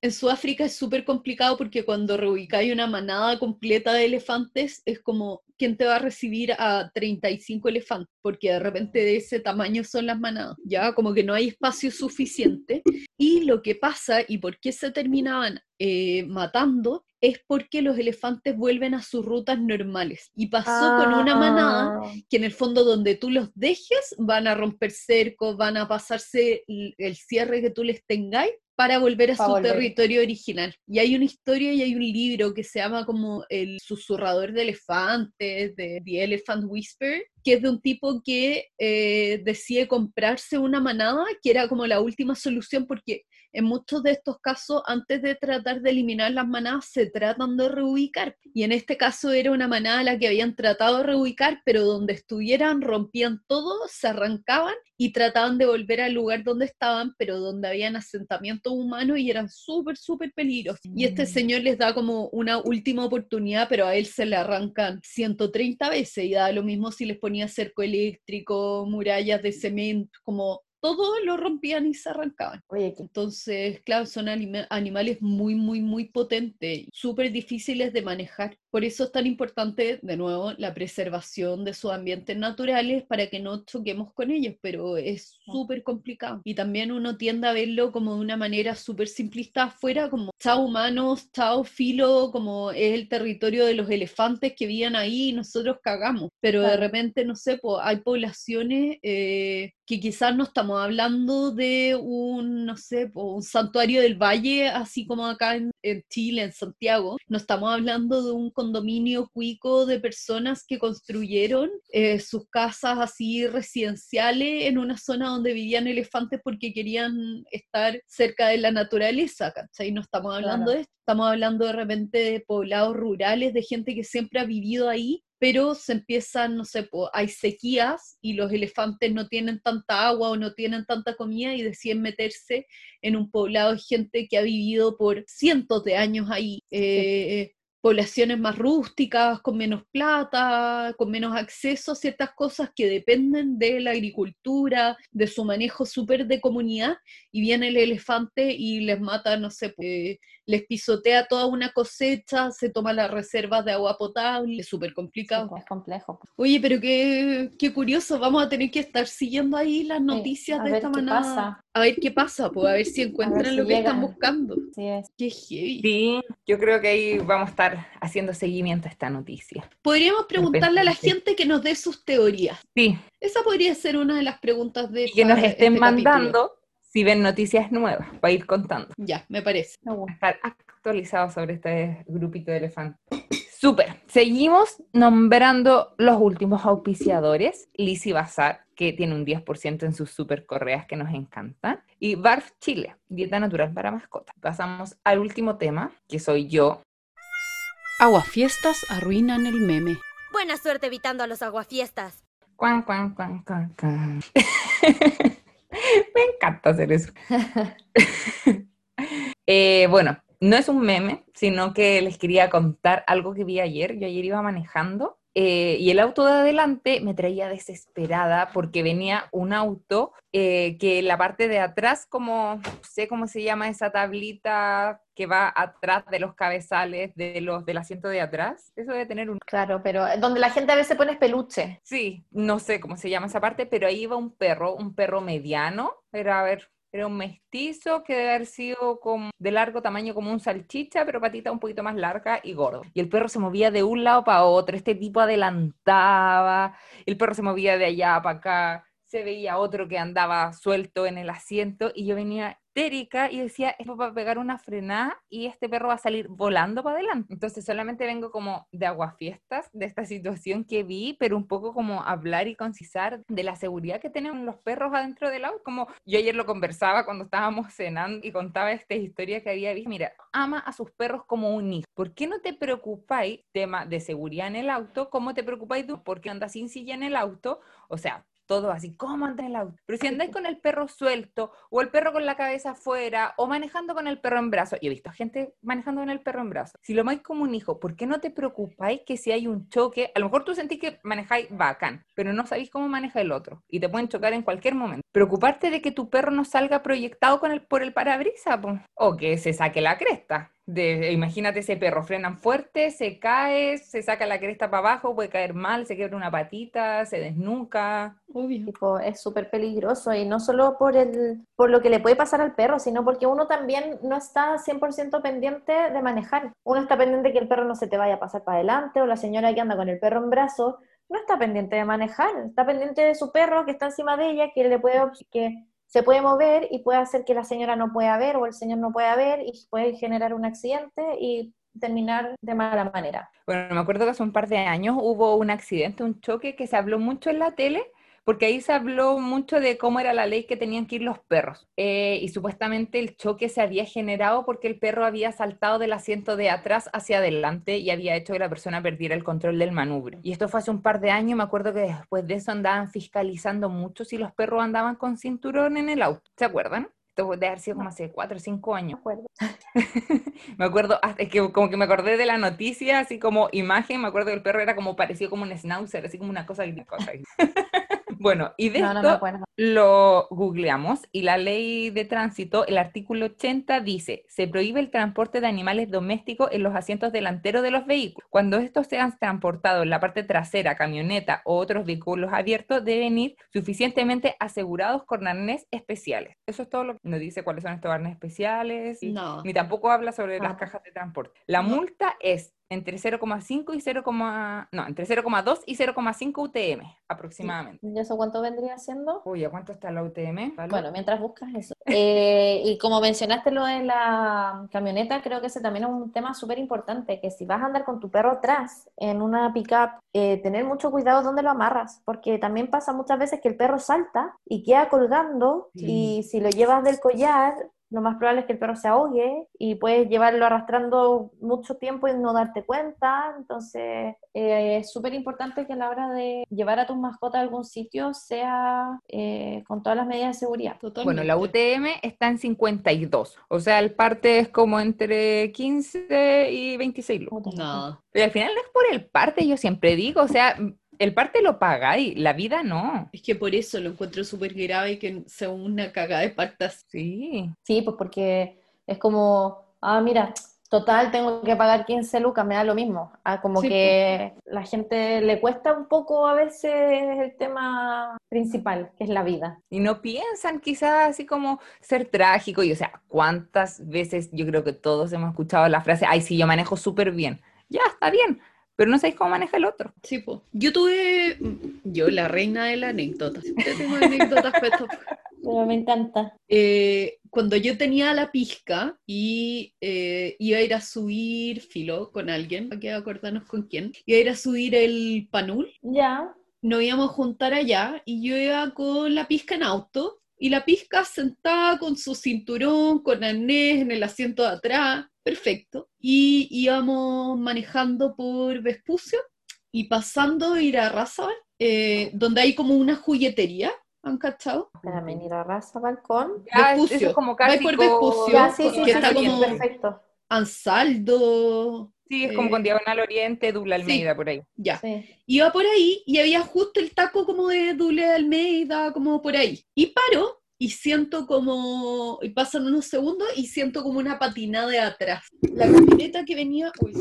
en Sudáfrica es súper complicado porque cuando reubicáis una manada completa de elefantes, es como, ¿quién te va a recibir a 35 elefantes? Porque de repente de ese tamaño son las manadas, ya, como que no hay espacio suficiente. Y lo que pasa, y por qué se terminaban eh, matando, es porque los elefantes vuelven a sus rutas normales. Y pasó con una manada ah. que en el fondo donde tú los dejes van a romper cercos, van a pasarse el cierre que tú les tengáis para volver a su territorio original. Y hay una historia y hay un libro que se llama como El susurrador de elefantes, de The Elephant Whisper, que es de un tipo que eh, decide comprarse una manada, que era como la última solución porque en muchos de estos casos, antes de tratar de eliminar las manadas, se tratan de reubicar. Y en este caso era una manada a la que habían tratado de reubicar, pero donde estuvieran rompían todo, se arrancaban y trataban de volver al lugar donde estaban, pero donde habían asentamientos humanos y eran súper, súper peligrosos. Y este mm. señor les da como una última oportunidad, pero a él se le arrancan 130 veces y da lo mismo si les ponía cerco eléctrico, murallas de cemento, como todo lo rompían y se arrancaban. Oye, Entonces, claro, son animales muy, muy, muy potentes, súper difíciles de manejar. Por eso es tan importante, de nuevo, la preservación de sus ambientes naturales para que no choquemos con ellos, pero es súper complicado. Y también uno tiende a verlo como de una manera súper simplista afuera, como chao humanos, chao filo, como es el territorio de los elefantes que vivían ahí y nosotros cagamos. Pero de repente, no sé, hay poblaciones eh, que quizás no estamos hablando de un, no sé, un santuario del valle, así como acá en, Chile, en Santiago, no estamos hablando de un condominio cuico de personas que construyeron eh, sus casas así residenciales en una zona donde vivían elefantes porque querían estar cerca de la naturaleza, ¿cachai? No estamos hablando de esto, estamos hablando de repente de poblados rurales, de gente que siempre ha vivido ahí pero se empiezan, no sé, hay sequías y los elefantes no tienen tanta agua o no tienen tanta comida y deciden meterse en un poblado de gente que ha vivido por cientos de años ahí. Eh, poblaciones más rústicas, con menos plata, con menos acceso a ciertas cosas que dependen de la agricultura, de su manejo súper de comunidad, y viene el elefante y les mata, no sé, pues, les pisotea toda una cosecha, se toma las reservas de agua potable, es súper complicado.
es complejo.
Oye, pero qué, qué, curioso, vamos a tener que estar siguiendo ahí las noticias de esta manera. A ver qué pasa, pues a ver si encuentran lo que están buscando.
Sí, es.
Qué heavy.
Sí, yo creo que ahí vamos a estar haciendo seguimiento a esta noticia.
Podríamos preguntarle a la gente que nos dé sus teorías.
Sí.
Esa podría ser una de las preguntas de...
Y que nos estén este mandando si ven noticias nuevas, para ir contando.
Ya, me parece.
Estar actualizado sobre este grupito de elefantes. Súper. Seguimos nombrando los últimos auspiciadores. Lizzy Bazar, que tiene un 10% en sus super correas que nos encantan. Y Barf Chile, dieta natural para mascotas. Pasamos al último tema, que soy yo.
Aguafiestas arruinan el meme.
Buena suerte evitando a los aguafiestas.
Cuan, cuan, cuan, cuan, cuan. Me encanta hacer eso. Eh, bueno, no es un meme, sino que les quería contar algo que vi ayer. Yo ayer iba manejando eh, y el auto de adelante me traía desesperada porque venía un auto eh, que la parte de atrás, como sé cómo se llama esa tablita que va atrás de los cabezales de los del asiento de atrás, eso debe tener un...
Claro, pero donde la gente a veces pone peluche.
Sí, no sé cómo se llama esa parte, pero ahí iba un perro, un perro mediano, era a ver, era un mestizo que debe haber sido de largo tamaño como un salchicha, pero patita un poquito más larga y gordo. Y el perro se movía de un lado para otro, este tipo adelantaba, el perro se movía de allá para acá, se veía otro que andaba suelto en el asiento y yo venía histérica y decía, esto va a pegar una frenada y este perro va a salir volando para adelante. Entonces solamente vengo como de aguafiestas de esta situación que vi, pero un poco como hablar y concisar de la seguridad que tienen los perros adentro del auto. Como yo ayer lo conversaba cuando estábamos cenando y contaba esta historia que había visto. Mira, ama a sus perros como un hijo. ¿Por qué no te preocupáis, tema de seguridad en el auto, cómo te preocupáis tú? ¿Por qué andas sin silla en el auto? O sea, todo así, ¿cómo anda el auto? Pero si andáis con el perro suelto, o el perro con la cabeza afuera, o manejando con el perro en brazo, yo he visto gente manejando con el perro en brazo, si lo más como un hijo, ¿por qué no te preocupáis que si hay un choque, a lo mejor tú sentís que manejáis bacán, pero no sabéis cómo maneja el otro, y te pueden chocar en cualquier momento. Preocuparte de que tu perro no salga proyectado con el, por el parabrisa, o que se saque la cresta imagínate ese perro, frenan fuerte, se cae, se saca la cresta para abajo, puede caer mal, se quiebra una patita, se desnuca.
es súper peligroso y no solo por, el, por lo que le puede pasar al perro, sino porque uno también no está 100% pendiente de manejar. Uno está pendiente de que el perro no se te vaya a pasar para adelante o la señora que anda con el perro en brazo no está pendiente de manejar, está pendiente de su perro que está encima de ella, que le puede que se puede mover y puede hacer que la señora no pueda ver o el señor no pueda ver y puede generar un accidente y terminar de mala manera.
Bueno, me acuerdo que hace un par de años hubo un accidente, un choque que se habló mucho en la tele porque ahí se habló mucho de cómo era la ley que tenían que ir los perros. Eh, y supuestamente el choque se había generado porque el perro había saltado del asiento de atrás hacia adelante y había hecho que la persona perdiera el control del manubrio. Y esto fue hace un par de años, me acuerdo que después de eso andaban fiscalizando mucho si los perros andaban con cinturón en el auto. ¿Se acuerdan? Esto debe haber sido como hace cuatro o cinco años. Me acuerdo. me acuerdo, es que como que me acordé de la noticia, así como imagen, me acuerdo que el perro era como parecido como un schnauzer, así como una cosa. cosa. Bueno, y de esto lo googleamos y la ley de tránsito, el artículo 80 dice, se prohíbe el transporte de animales domésticos en los asientos delanteros de los vehículos. Cuando estos sean transportados en la parte trasera, camioneta o otros vehículos abiertos, deben ir suficientemente asegurados con arnés especiales. Eso es todo lo que nos dice cuáles son estos arnés especiales. no. Ni tampoco habla sobre las cajas de transporte. La multa es entre 0,5 y 0, no, entre 0,2 y 0,5 UTM aproximadamente.
¿Y eso cuánto vendría siendo?
Uy, ¿a cuánto está la UTM?
Bueno, mientras buscas eso. Eh, y como mencionaste lo de la camioneta, creo que ese también es un tema súper importante, que si vas a andar con tu perro atrás en una pickup, eh, tener mucho cuidado dónde lo amarras, porque también pasa muchas veces que el perro salta y queda colgando y si lo llevas del collar, lo más probable es que el perro se ahogue y puedes llevarlo arrastrando mucho tiempo y no darte cuenta. Entonces, eh, es súper importante que a la hora de llevar a tus mascotas a algún sitio sea eh, con todas las medidas de seguridad.
Bueno, la UTM está en 52, o sea, el parte es como entre 15 y 26 lucas. No. Pero al final no es por el parte, yo siempre digo, o sea, el parte lo pagáis, la vida no.
Es que por eso lo encuentro súper grave que sea una cagada de partas.
Sí.
Sí, pues porque es como, ah, mira, total, tengo que pagar 15 lucas, me da lo mismo. Ah, como que pues. la gente le cuesta un poco a veces el tema principal, que es la vida.
Y no piensan quizás así como ser trágico. Y o sea, ¿cuántas veces yo creo que todos hemos escuchado la frase, ay, sí, yo manejo súper bien? Ya, está bien pero no sabéis cómo maneja el otro.
Sí, pues. Yo tuve, yo la reina de la anécdota, siempre tengo anécdotas,
pero me encanta.
Eh, cuando yo tenía la pizca y eh, iba a ir a subir filo con alguien, hay que acordarnos con quién, iba a ir a subir el panul.
Ya.
Nos íbamos a juntar allá y yo iba con la pizca en auto y la pizca sentada con su cinturón, con arnés en el asiento de atrás perfecto. Y íbamos manejando por Vespucio y pasando a ir a Razabal, eh, donde hay como una juguetería. ¿Han cachado?
Para venir a Razabal con
Vespucio. como casi
por Vespucio,
sí, sí,
que está como
perfecto.
Ansaldo,
Sí, es como con Diagonal Oriente, Dule Almeida, por ahí.
Ya. Iba por ahí y había justo el taco como de Dule Almeida, como por ahí. Y paro y siento como, y pasan unos segundos y siento como una patinada de atrás. La camioneta que venía, uy,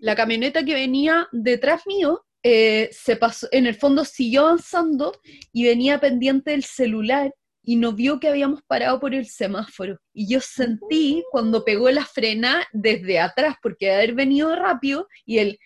la camioneta que venía detrás mío eh, se pasó, en el fondo siguió avanzando y venía pendiente del celular y no vio que habíamos parado por el semáforo. Y yo sentí cuando pegó la frena desde atrás, porque de haber venido rápido, y él,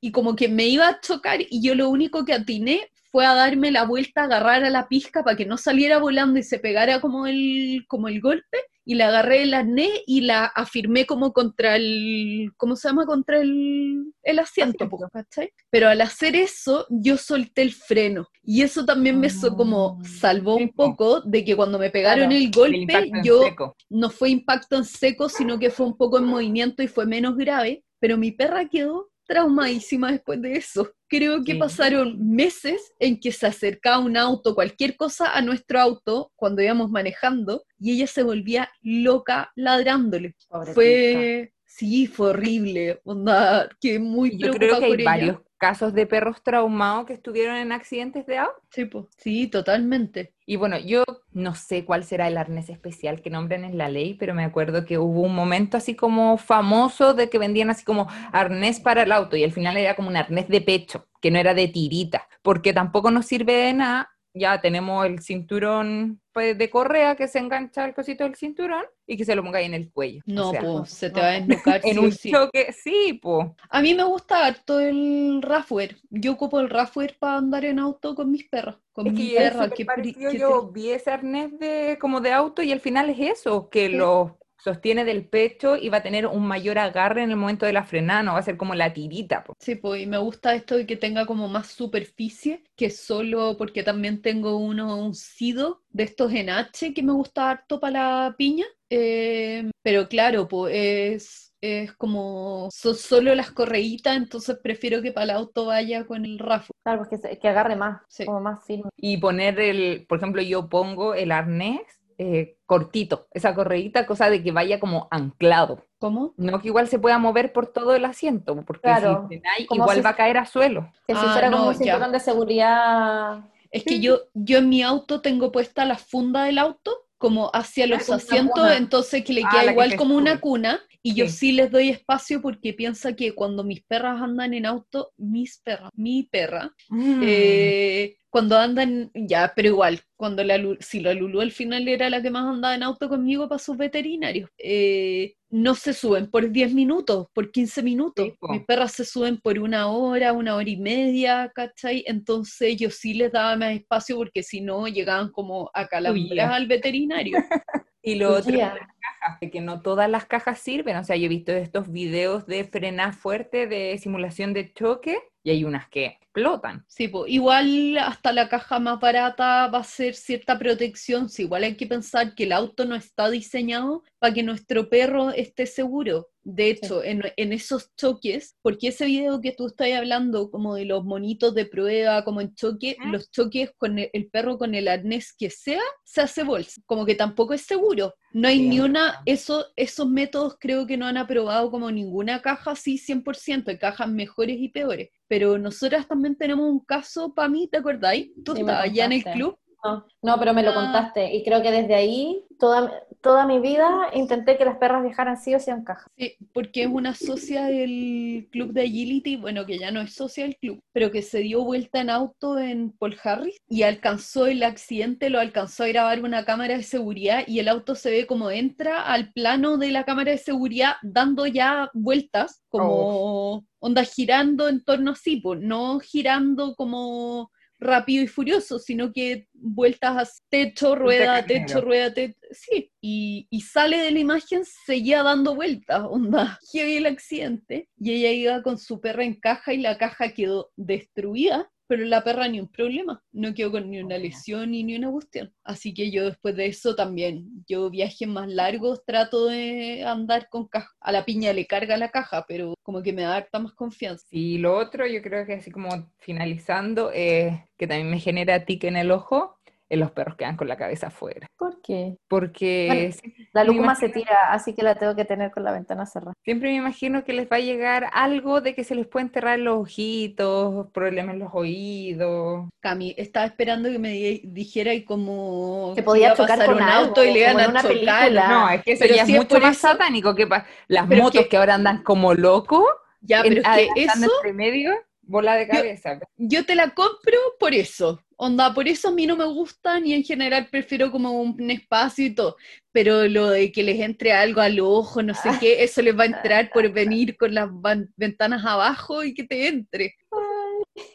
y como que me iba a chocar, y yo lo único que atiné fue a darme la vuelta, agarrar a la pizca para que no saliera volando y se pegara como el, como el golpe, y le agarré el arnés y la afirmé como contra el, ¿cómo se llama? Contra el, el asiento, ¿cachai? Pero al hacer eso, yo solté el freno, y eso también me como ah, salvó un poco de que cuando me pegaron el golpe, yo no fue impacto en seco, sino que fue un poco en movimiento y fue menos grave, pero mi perra quedó traumadísima después de eso. Creo que pasaron meses en que se acercaba un auto, cualquier cosa a nuestro auto cuando íbamos manejando y ella se volvía loca ladrándole. fue, sí, fue horrible, onda, que muy
Yo creo que hay varios casos de perros traumados que estuvieron en accidentes de auto.
Sí, sí, totalmente.
Y bueno, yo no sé cuál será el arnés especial que nombren en la ley, pero me acuerdo que hubo un momento así como famoso de que vendían así como arnés para el auto y al final era como un arnés de pecho, que no era de tirita, porque tampoco nos sirve de nada ya tenemos el cinturón pues, de correa que se engancha al cosito del cinturón y que se lo ponga ahí en el cuello.
No, pues se te va a desnucar.
en un choque, sí, pues.
A mí me gusta harto el Rafwear. Yo ocupo el Rafwear para andar en auto con mis perros. Con
mis perros. Que, yo vi ese arnés de, como de auto y al final es eso, que los sostiene del pecho y va a tener un mayor agarre en el momento de la frenada, no va a ser como la tirita.
Sí, pues y me gusta esto de que tenga como más superficie que solo porque también tengo uno, un sido de estos en H que me gusta harto para la piña, eh, pero claro, pues es es como son solo las correitas, entonces prefiero que para el auto vaya con el rafo.
Claro, pues que, que agarre más, como más firme.
Y poner el, por ejemplo, yo pongo el arnés eh, cortito, esa correíta, cosa de que vaya como anclado.
¿Cómo?
No que igual se pueda mover por todo el asiento, porque si igual va a caer a suelo.
Que si ah, fuera como un cinturón de seguridad.
Es que yo, yo en mi auto tengo puesta la funda del auto como hacia los asientos, entonces que le ah, queda igual como una cuna, y yo sí. les doy espacio porque piensa que cuando mis perras andan en auto, mis perras, mi perra, mm. eh, cuando andan, ya, pero igual, cuando la, si la Lulu al final era la que más andaba en auto conmigo para sus veterinarios, eh, no se suben por 10 minutos, por 15 minutos. Mis perras se suben por una hora, una hora y media, ¿cachai? Entonces yo sí les daba más espacio porque si no llegaban como a calambrar al veterinario.
y lo otro las cajas, de que no todas las cajas sirven. O sea, yo he visto estos videos de frenar fuerte, de simulación de choque, y hay unas que explotan.
Sí, pues igual hasta la caja más barata va a ser cierta protección, sí, igual hay que pensar que el auto no está diseñado para que nuestro perro esté seguro. De hecho, en, esos choques, porque ese video que tú estás hablando, como de los monitos de prueba, como en choque, los choques con el, perro con el arnés que sea, se hace bolsa, como que tampoco es seguro. No hay ni una, eso, esos métodos creo que no han aprobado como ninguna caja así 100%, hay cajas mejores y peores. Pero nosotras también tenemos un caso, para mí, ¿te acordáis? Tú estabas allá en el club.
No, no, pero me lo ah. contaste y creo que desde ahí toda, toda mi vida intenté que las perras viajaran sí o sí en caja.
Sí, porque es una socia del club de Agility, bueno, que ya no es socia del club, pero que se dio vuelta en auto en Paul Harris y alcanzó el accidente, lo alcanzó a grabar una cámara de seguridad y el auto se ve como entra al plano de la cámara de seguridad dando ya vueltas, como oh. onda girando en torno a sí, pues, no girando como rápido y furioso, sino que vueltas a techo, rueda, techo, rueda, techo, sí, y, y, sale de la imagen, seguía dando vueltas, onda, vi el accidente, y ella iba con su perra en caja y la caja quedó destruida, pero la perra ni un problema, no quedó con ni una lesión ni, ni una cuestión. Así que yo después de eso también, yo viajes más largos trato de andar con caja. A la piña le carga la caja, pero como que me da harta más confianza.
Y lo otro, yo creo que así como finalizando, eh, que también me genera tique en el ojo, los perros quedan con la cabeza afuera.
¿Por qué?
Porque
La lúcuma se tira, así que la tengo que tener con la ventana cerrada.
Siempre me imagino que les va a llegar algo de que se les puede enterrar los ojitos, problemas en los oídos.
Cami, estaba esperando que me dijera y como
que podía chocar con
un auto y le iban a
una
chocar.
Película.
No, es que eso ya es mucho más satánico que las motos que... ahora andan como locos.
Ya, pero es que eso...
entre medio, bola de cabeza.
yo te la compro por eso, Onda, por eso a mí no me gustan y en general prefiero como un espacio y todo. Pero lo de que les entre algo al ojo, no sé qué, eso les va a entrar por venir con las ventanas abajo y que te entre.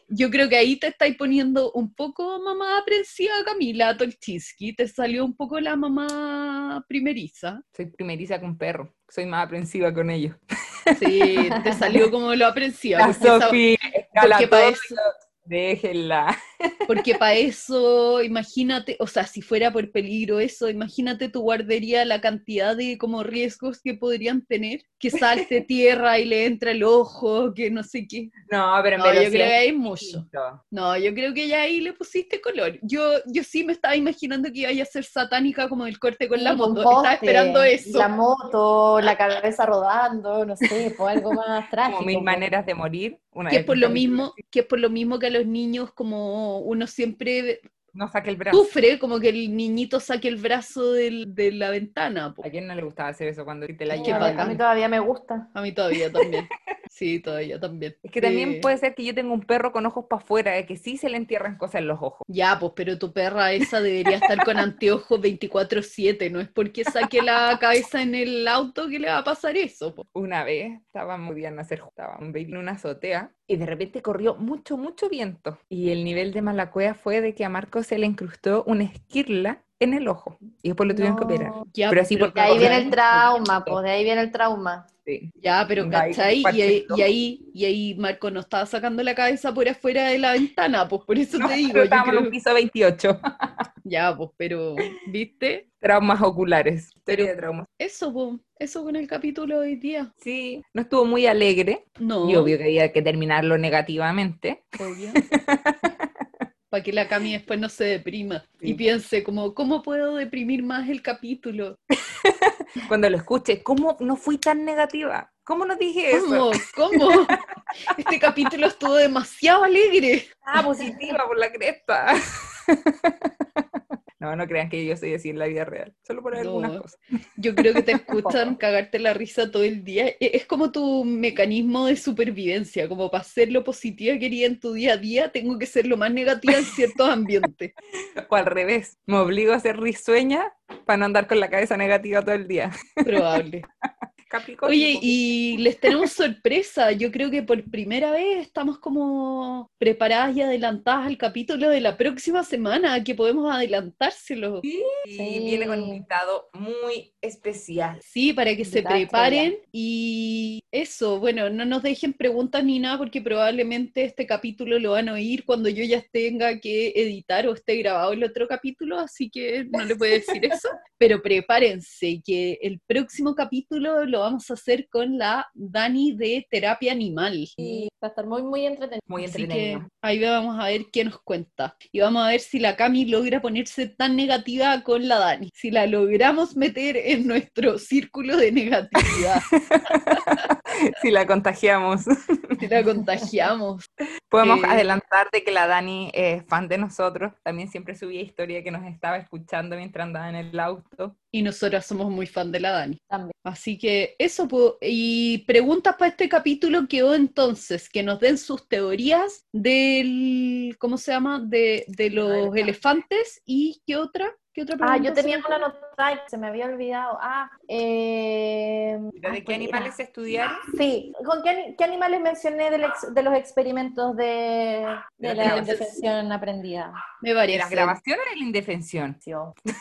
Yo creo que ahí te estáis poniendo un poco mamá aprensiva, Camila Tolchinsky. Te salió un poco la mamá primeriza.
Soy primeriza con perro. Soy más aprensiva con ellos.
Sí, te salió como lo aprensiva.
La Sofía, porque para eso, Déjenla.
Porque para eso, imagínate, o sea, si fuera por peligro eso, imagínate tu guardería, la cantidad de como riesgos que podrían tener, que salte tierra y le entra el ojo, que no sé qué.
No, pero
no, yo creo que hay mucho. No, yo creo que ya ahí le pusiste color. Yo, yo sí me estaba imaginando que iba a ser satánica como el corte con la moto. estaba esperando eso.
La moto, la cabeza rodando, no sé, pues algo más trágico.
Como mil maneras de morir
que es por lo mismo, que es por lo mismo que a los niños como uno siempre
no saque el brazo.
Sufre como que el niñito saque el brazo del, de la ventana.
¿A quién no le gustaba hacer eso cuando te la
A mí todavía me gusta.
A mí todavía también. Sí, todavía también.
Es que también puede ser que yo tenga un perro con ojos para afuera, que sí se le entierran cosas en los ojos.
Ya, pues, pero tu perra esa debería estar con anteojos 24/7, no es porque saque la cabeza en el auto que le va a pasar eso.
Una vez estábamos bien a hacer, un baby en una azotea y de repente corrió mucho, mucho viento. Y el nivel de malacuea fue de que a Marco se le incrustó una esquirla en el ojo y después lo tuvieron que operar.
pero así porque ahí viene el trauma, pues de ahí viene el trauma.
Ya, pero ¿cachai? Y, ahí, y, ahí, Marco no estaba sacando la cabeza por afuera de la ventana, pues por eso te digo.
Creo... en un piso 28.
ya, pues, pero, ¿viste?
Traumas oculares. de traumas.
Eso, pues, eso con el capítulo de hoy día.
Sí, no estuvo muy alegre.
No.
Y obvio que había que terminarlo negativamente.
Obvio. para que la Cami después no se deprima y piense como, ¿cómo puedo deprimir más el capítulo?
Cuando lo escuche, ¿cómo no fui tan negativa? ¿Cómo no dije
eso? ¿Cómo? Este capítulo estuvo demasiado alegre.
Ah, positiva por la cresta. No, no crean que yo soy así en la vida real, solo por algunas cosas.
Yo creo que te escuchan cagarte la risa todo el día. E, es como tu mecanismo de supervivencia, como para ser lo positiva que quería en tu día a día, tengo que ser lo más negativa en ciertos ambientes.
O al revés, me obligo a ser risueña para no andar con la cabeza negativa todo el día.
Probable. Oye, y les tenemos sorpresa. Yo creo que por primera vez estamos como preparadas y adelantadas al capítulo de la próxima semana, que podemos adelantárselo.
Sí, viene con un invitado muy especial.
Sí, para que se preparen. Y eso, bueno, no nos dejen preguntas ni nada, porque probablemente este capítulo lo van a oír cuando yo ya tenga que editar o esté grabado el otro capítulo, así que no le puedo decir eso. Pero prepárense, que el próximo capítulo lo vamos a hacer con la Dani de Terapia Animal.
Y va a estar muy, muy entretenido.
Muy entretenido.
ahí vamos a ver qué nos cuenta. Y vamos a ver si la Cami logra ponerse tan negativa con la Dani. Si la logramos meter en nuestro círculo de negatividad.
si la contagiamos.
si la contagiamos.
Podemos eh, adelantar de que la Dani es fan de nosotros. También siempre subía historia que nos estaba escuchando mientras andaba en el auto.
Y nosotras somos muy fan de la Dani. También. Así que eso, y preguntas para este capítulo quedó entonces, que nos den sus teorías del, ¿cómo se llama? De, de los elefantes y qué otra. ¿Qué otra
pregunta? Ah, yo tenía una nota se me había olvidado. Ah, eh,
¿De qué animales estudiaron?
Sí, ¿con qué, animales mencioné de los experimentos de, la indefensión aprendida?
Me parece.
¿La grabación o la indefensión?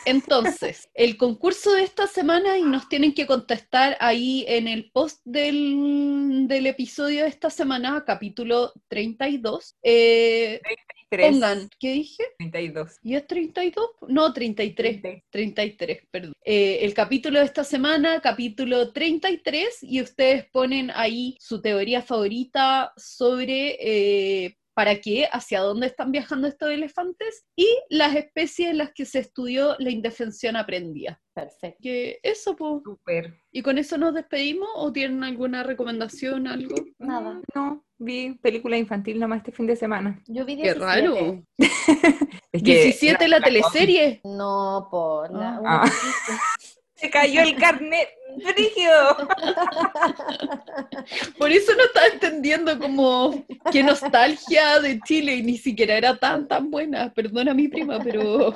Entonces, el concurso de esta semana y nos tienen que contestar ahí en el post del, del episodio de esta semana, capítulo 32. Eh, Pongan, ¿qué dije?
32.
¿Y es 32? No, 33. 33, perdón. Eh, el capítulo de esta semana, capítulo 33, y ustedes ponen ahí su teoría favorita sobre eh, para qué, hacia dónde están viajando estos elefantes y las especies en las que se estudió la indefensión aprendida.
Perfecto.
Que eso, pues.
Súper.
¿Y con eso nos despedimos o tienen alguna recomendación, algo?
Nada.
No, vi película infantil nomás este fin de semana.
Yo vi
Qué
17.
raro.
Es que
17 la, teleserie.
No, por la...
Ah. Se cayó el carnet. ¡Brígido!
Por eso no estaba entendiendo como qué nostalgia de Chile y ni siquiera era tan tan buena. Perdona mi prima, pero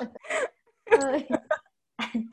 Ay.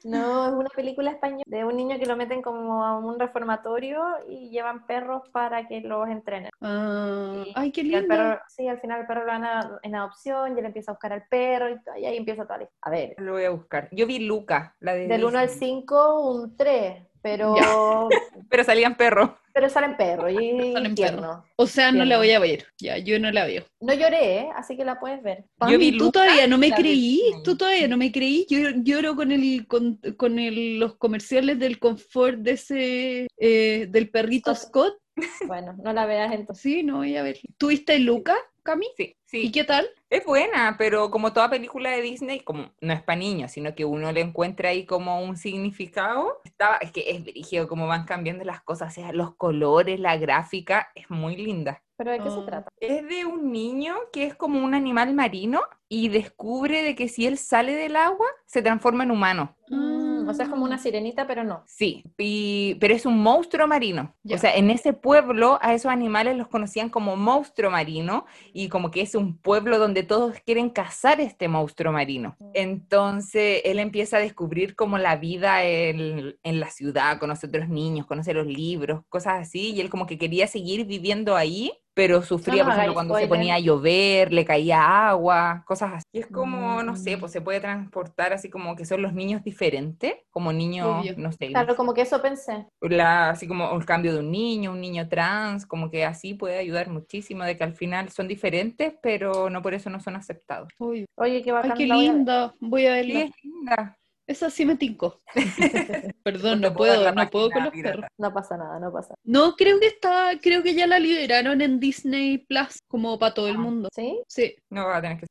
No, es una película española de un niño que lo meten como a un reformatorio y llevan perros para que los entrenen.
Ah,
Y-
ay qué lindo.
perro, sí, al final el perro lo dan a- en adopción y él empieza a buscar al perro y, ahí empieza toda la historia. A ver,
Lo voy a buscar. Yo vi Luca, la de
del 1 al
Disney,
5, un 3, pero,
Pero salían perros.
Pero salen perros y
Salen
tiernos.
O sea, no la voy a ver. Ya, yo no la veo.
No lloré, ¿eh? así que la puedes ver.
Vi
tú
Luca,
todavía no me creí, tú todavía no me creí. Yo lloro con el con, con el- los comerciales del confort de ese eh, del perrito Scott.
Bueno, no la veas entonces.
Sí, no voy a ver. ¿Tuviste Luca, Cami?
Sí,
¿Y qué tal?
Es buena, pero como toda película de Disney, como no es para niños, sino que uno le encuentra ahí como un significado. Estaba, es que es brígido como van cambiando las cosas, o sea, los colores, la gráfica, es muy linda.
¿Pero de qué se
Ah.
trata?
Es de un niño que es como un animal marino y descubre de que si él sale del agua, se transforma en humano.
Mm, o sea, es como una sirenita, pero no.
Sí, y- pero es un monstruo marino.
Ya.
O sea, en ese pueblo a esos animales los conocían como monstruo marino y como que es un pueblo donde todos quieren cazar este monstruo marino. Entonces él empieza a descubrir como la vida en, en la ciudad, conoce otros niños, conoce los libros, cosas así, y él como que quería seguir viviendo ahí. Pero sufría,
No
por ejemplo, cuando se
spoiler.
ponía a llover, le caía agua, cosas así. Y es como, no sé,
Mm.
pues se puede transportar así como que son los niños diferentes, como niños,
Obvio.
no sé,
Claro, como que eso pensé.
la, así como el cambio de un niño, un niño trans, como que así puede ayudar muchísimo, de que al final son diferentes, pero no por eso no son aceptados.
Uy,
Oye, qué
Ay,
bacán.
qué
la voy a ver.
linda. Voy a
Sí, es linda.
Esa sí me tincó. Perdón,
No puedo
no puedo con los perros.
No pasa nada, no pasa.
No, creo que está, creo que ya la liberaron en Disney Plus, como para todo el mundo.
¿Sí?
Sí.
No va a tener que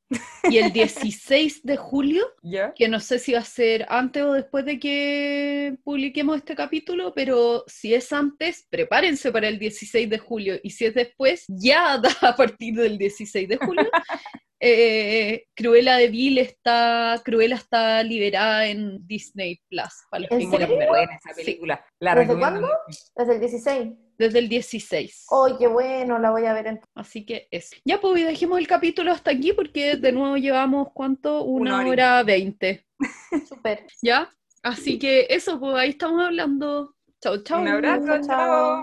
Y el 16 de julio,
¿Ya?
que no sé si va a ser antes o después de que publiquemos este capítulo, pero si es antes, prepárense para el 16 de julio. Y si es después, ya da a partir del 16 de julio. Eh, Cruella de Vil está, Cruella está liberada en Disney Plus, para los
¿En
que quieran
serio?
ver.
buena esa
Sí.
película. La
¿Desde cuándo? Desde el 16.
Desde el 16.
¡Ay, qué bueno! La voy a ver en...
Así que eso. Ya, pues dejemos el capítulo hasta aquí porque de nuevo llevamos, ¿cuánto? Una,
Una
hora veinte.
Súper.
¿Ya? Así que eso, pues ahí estamos hablando. Chau, chau.
Un abrazo,
Chao, chao.
chao.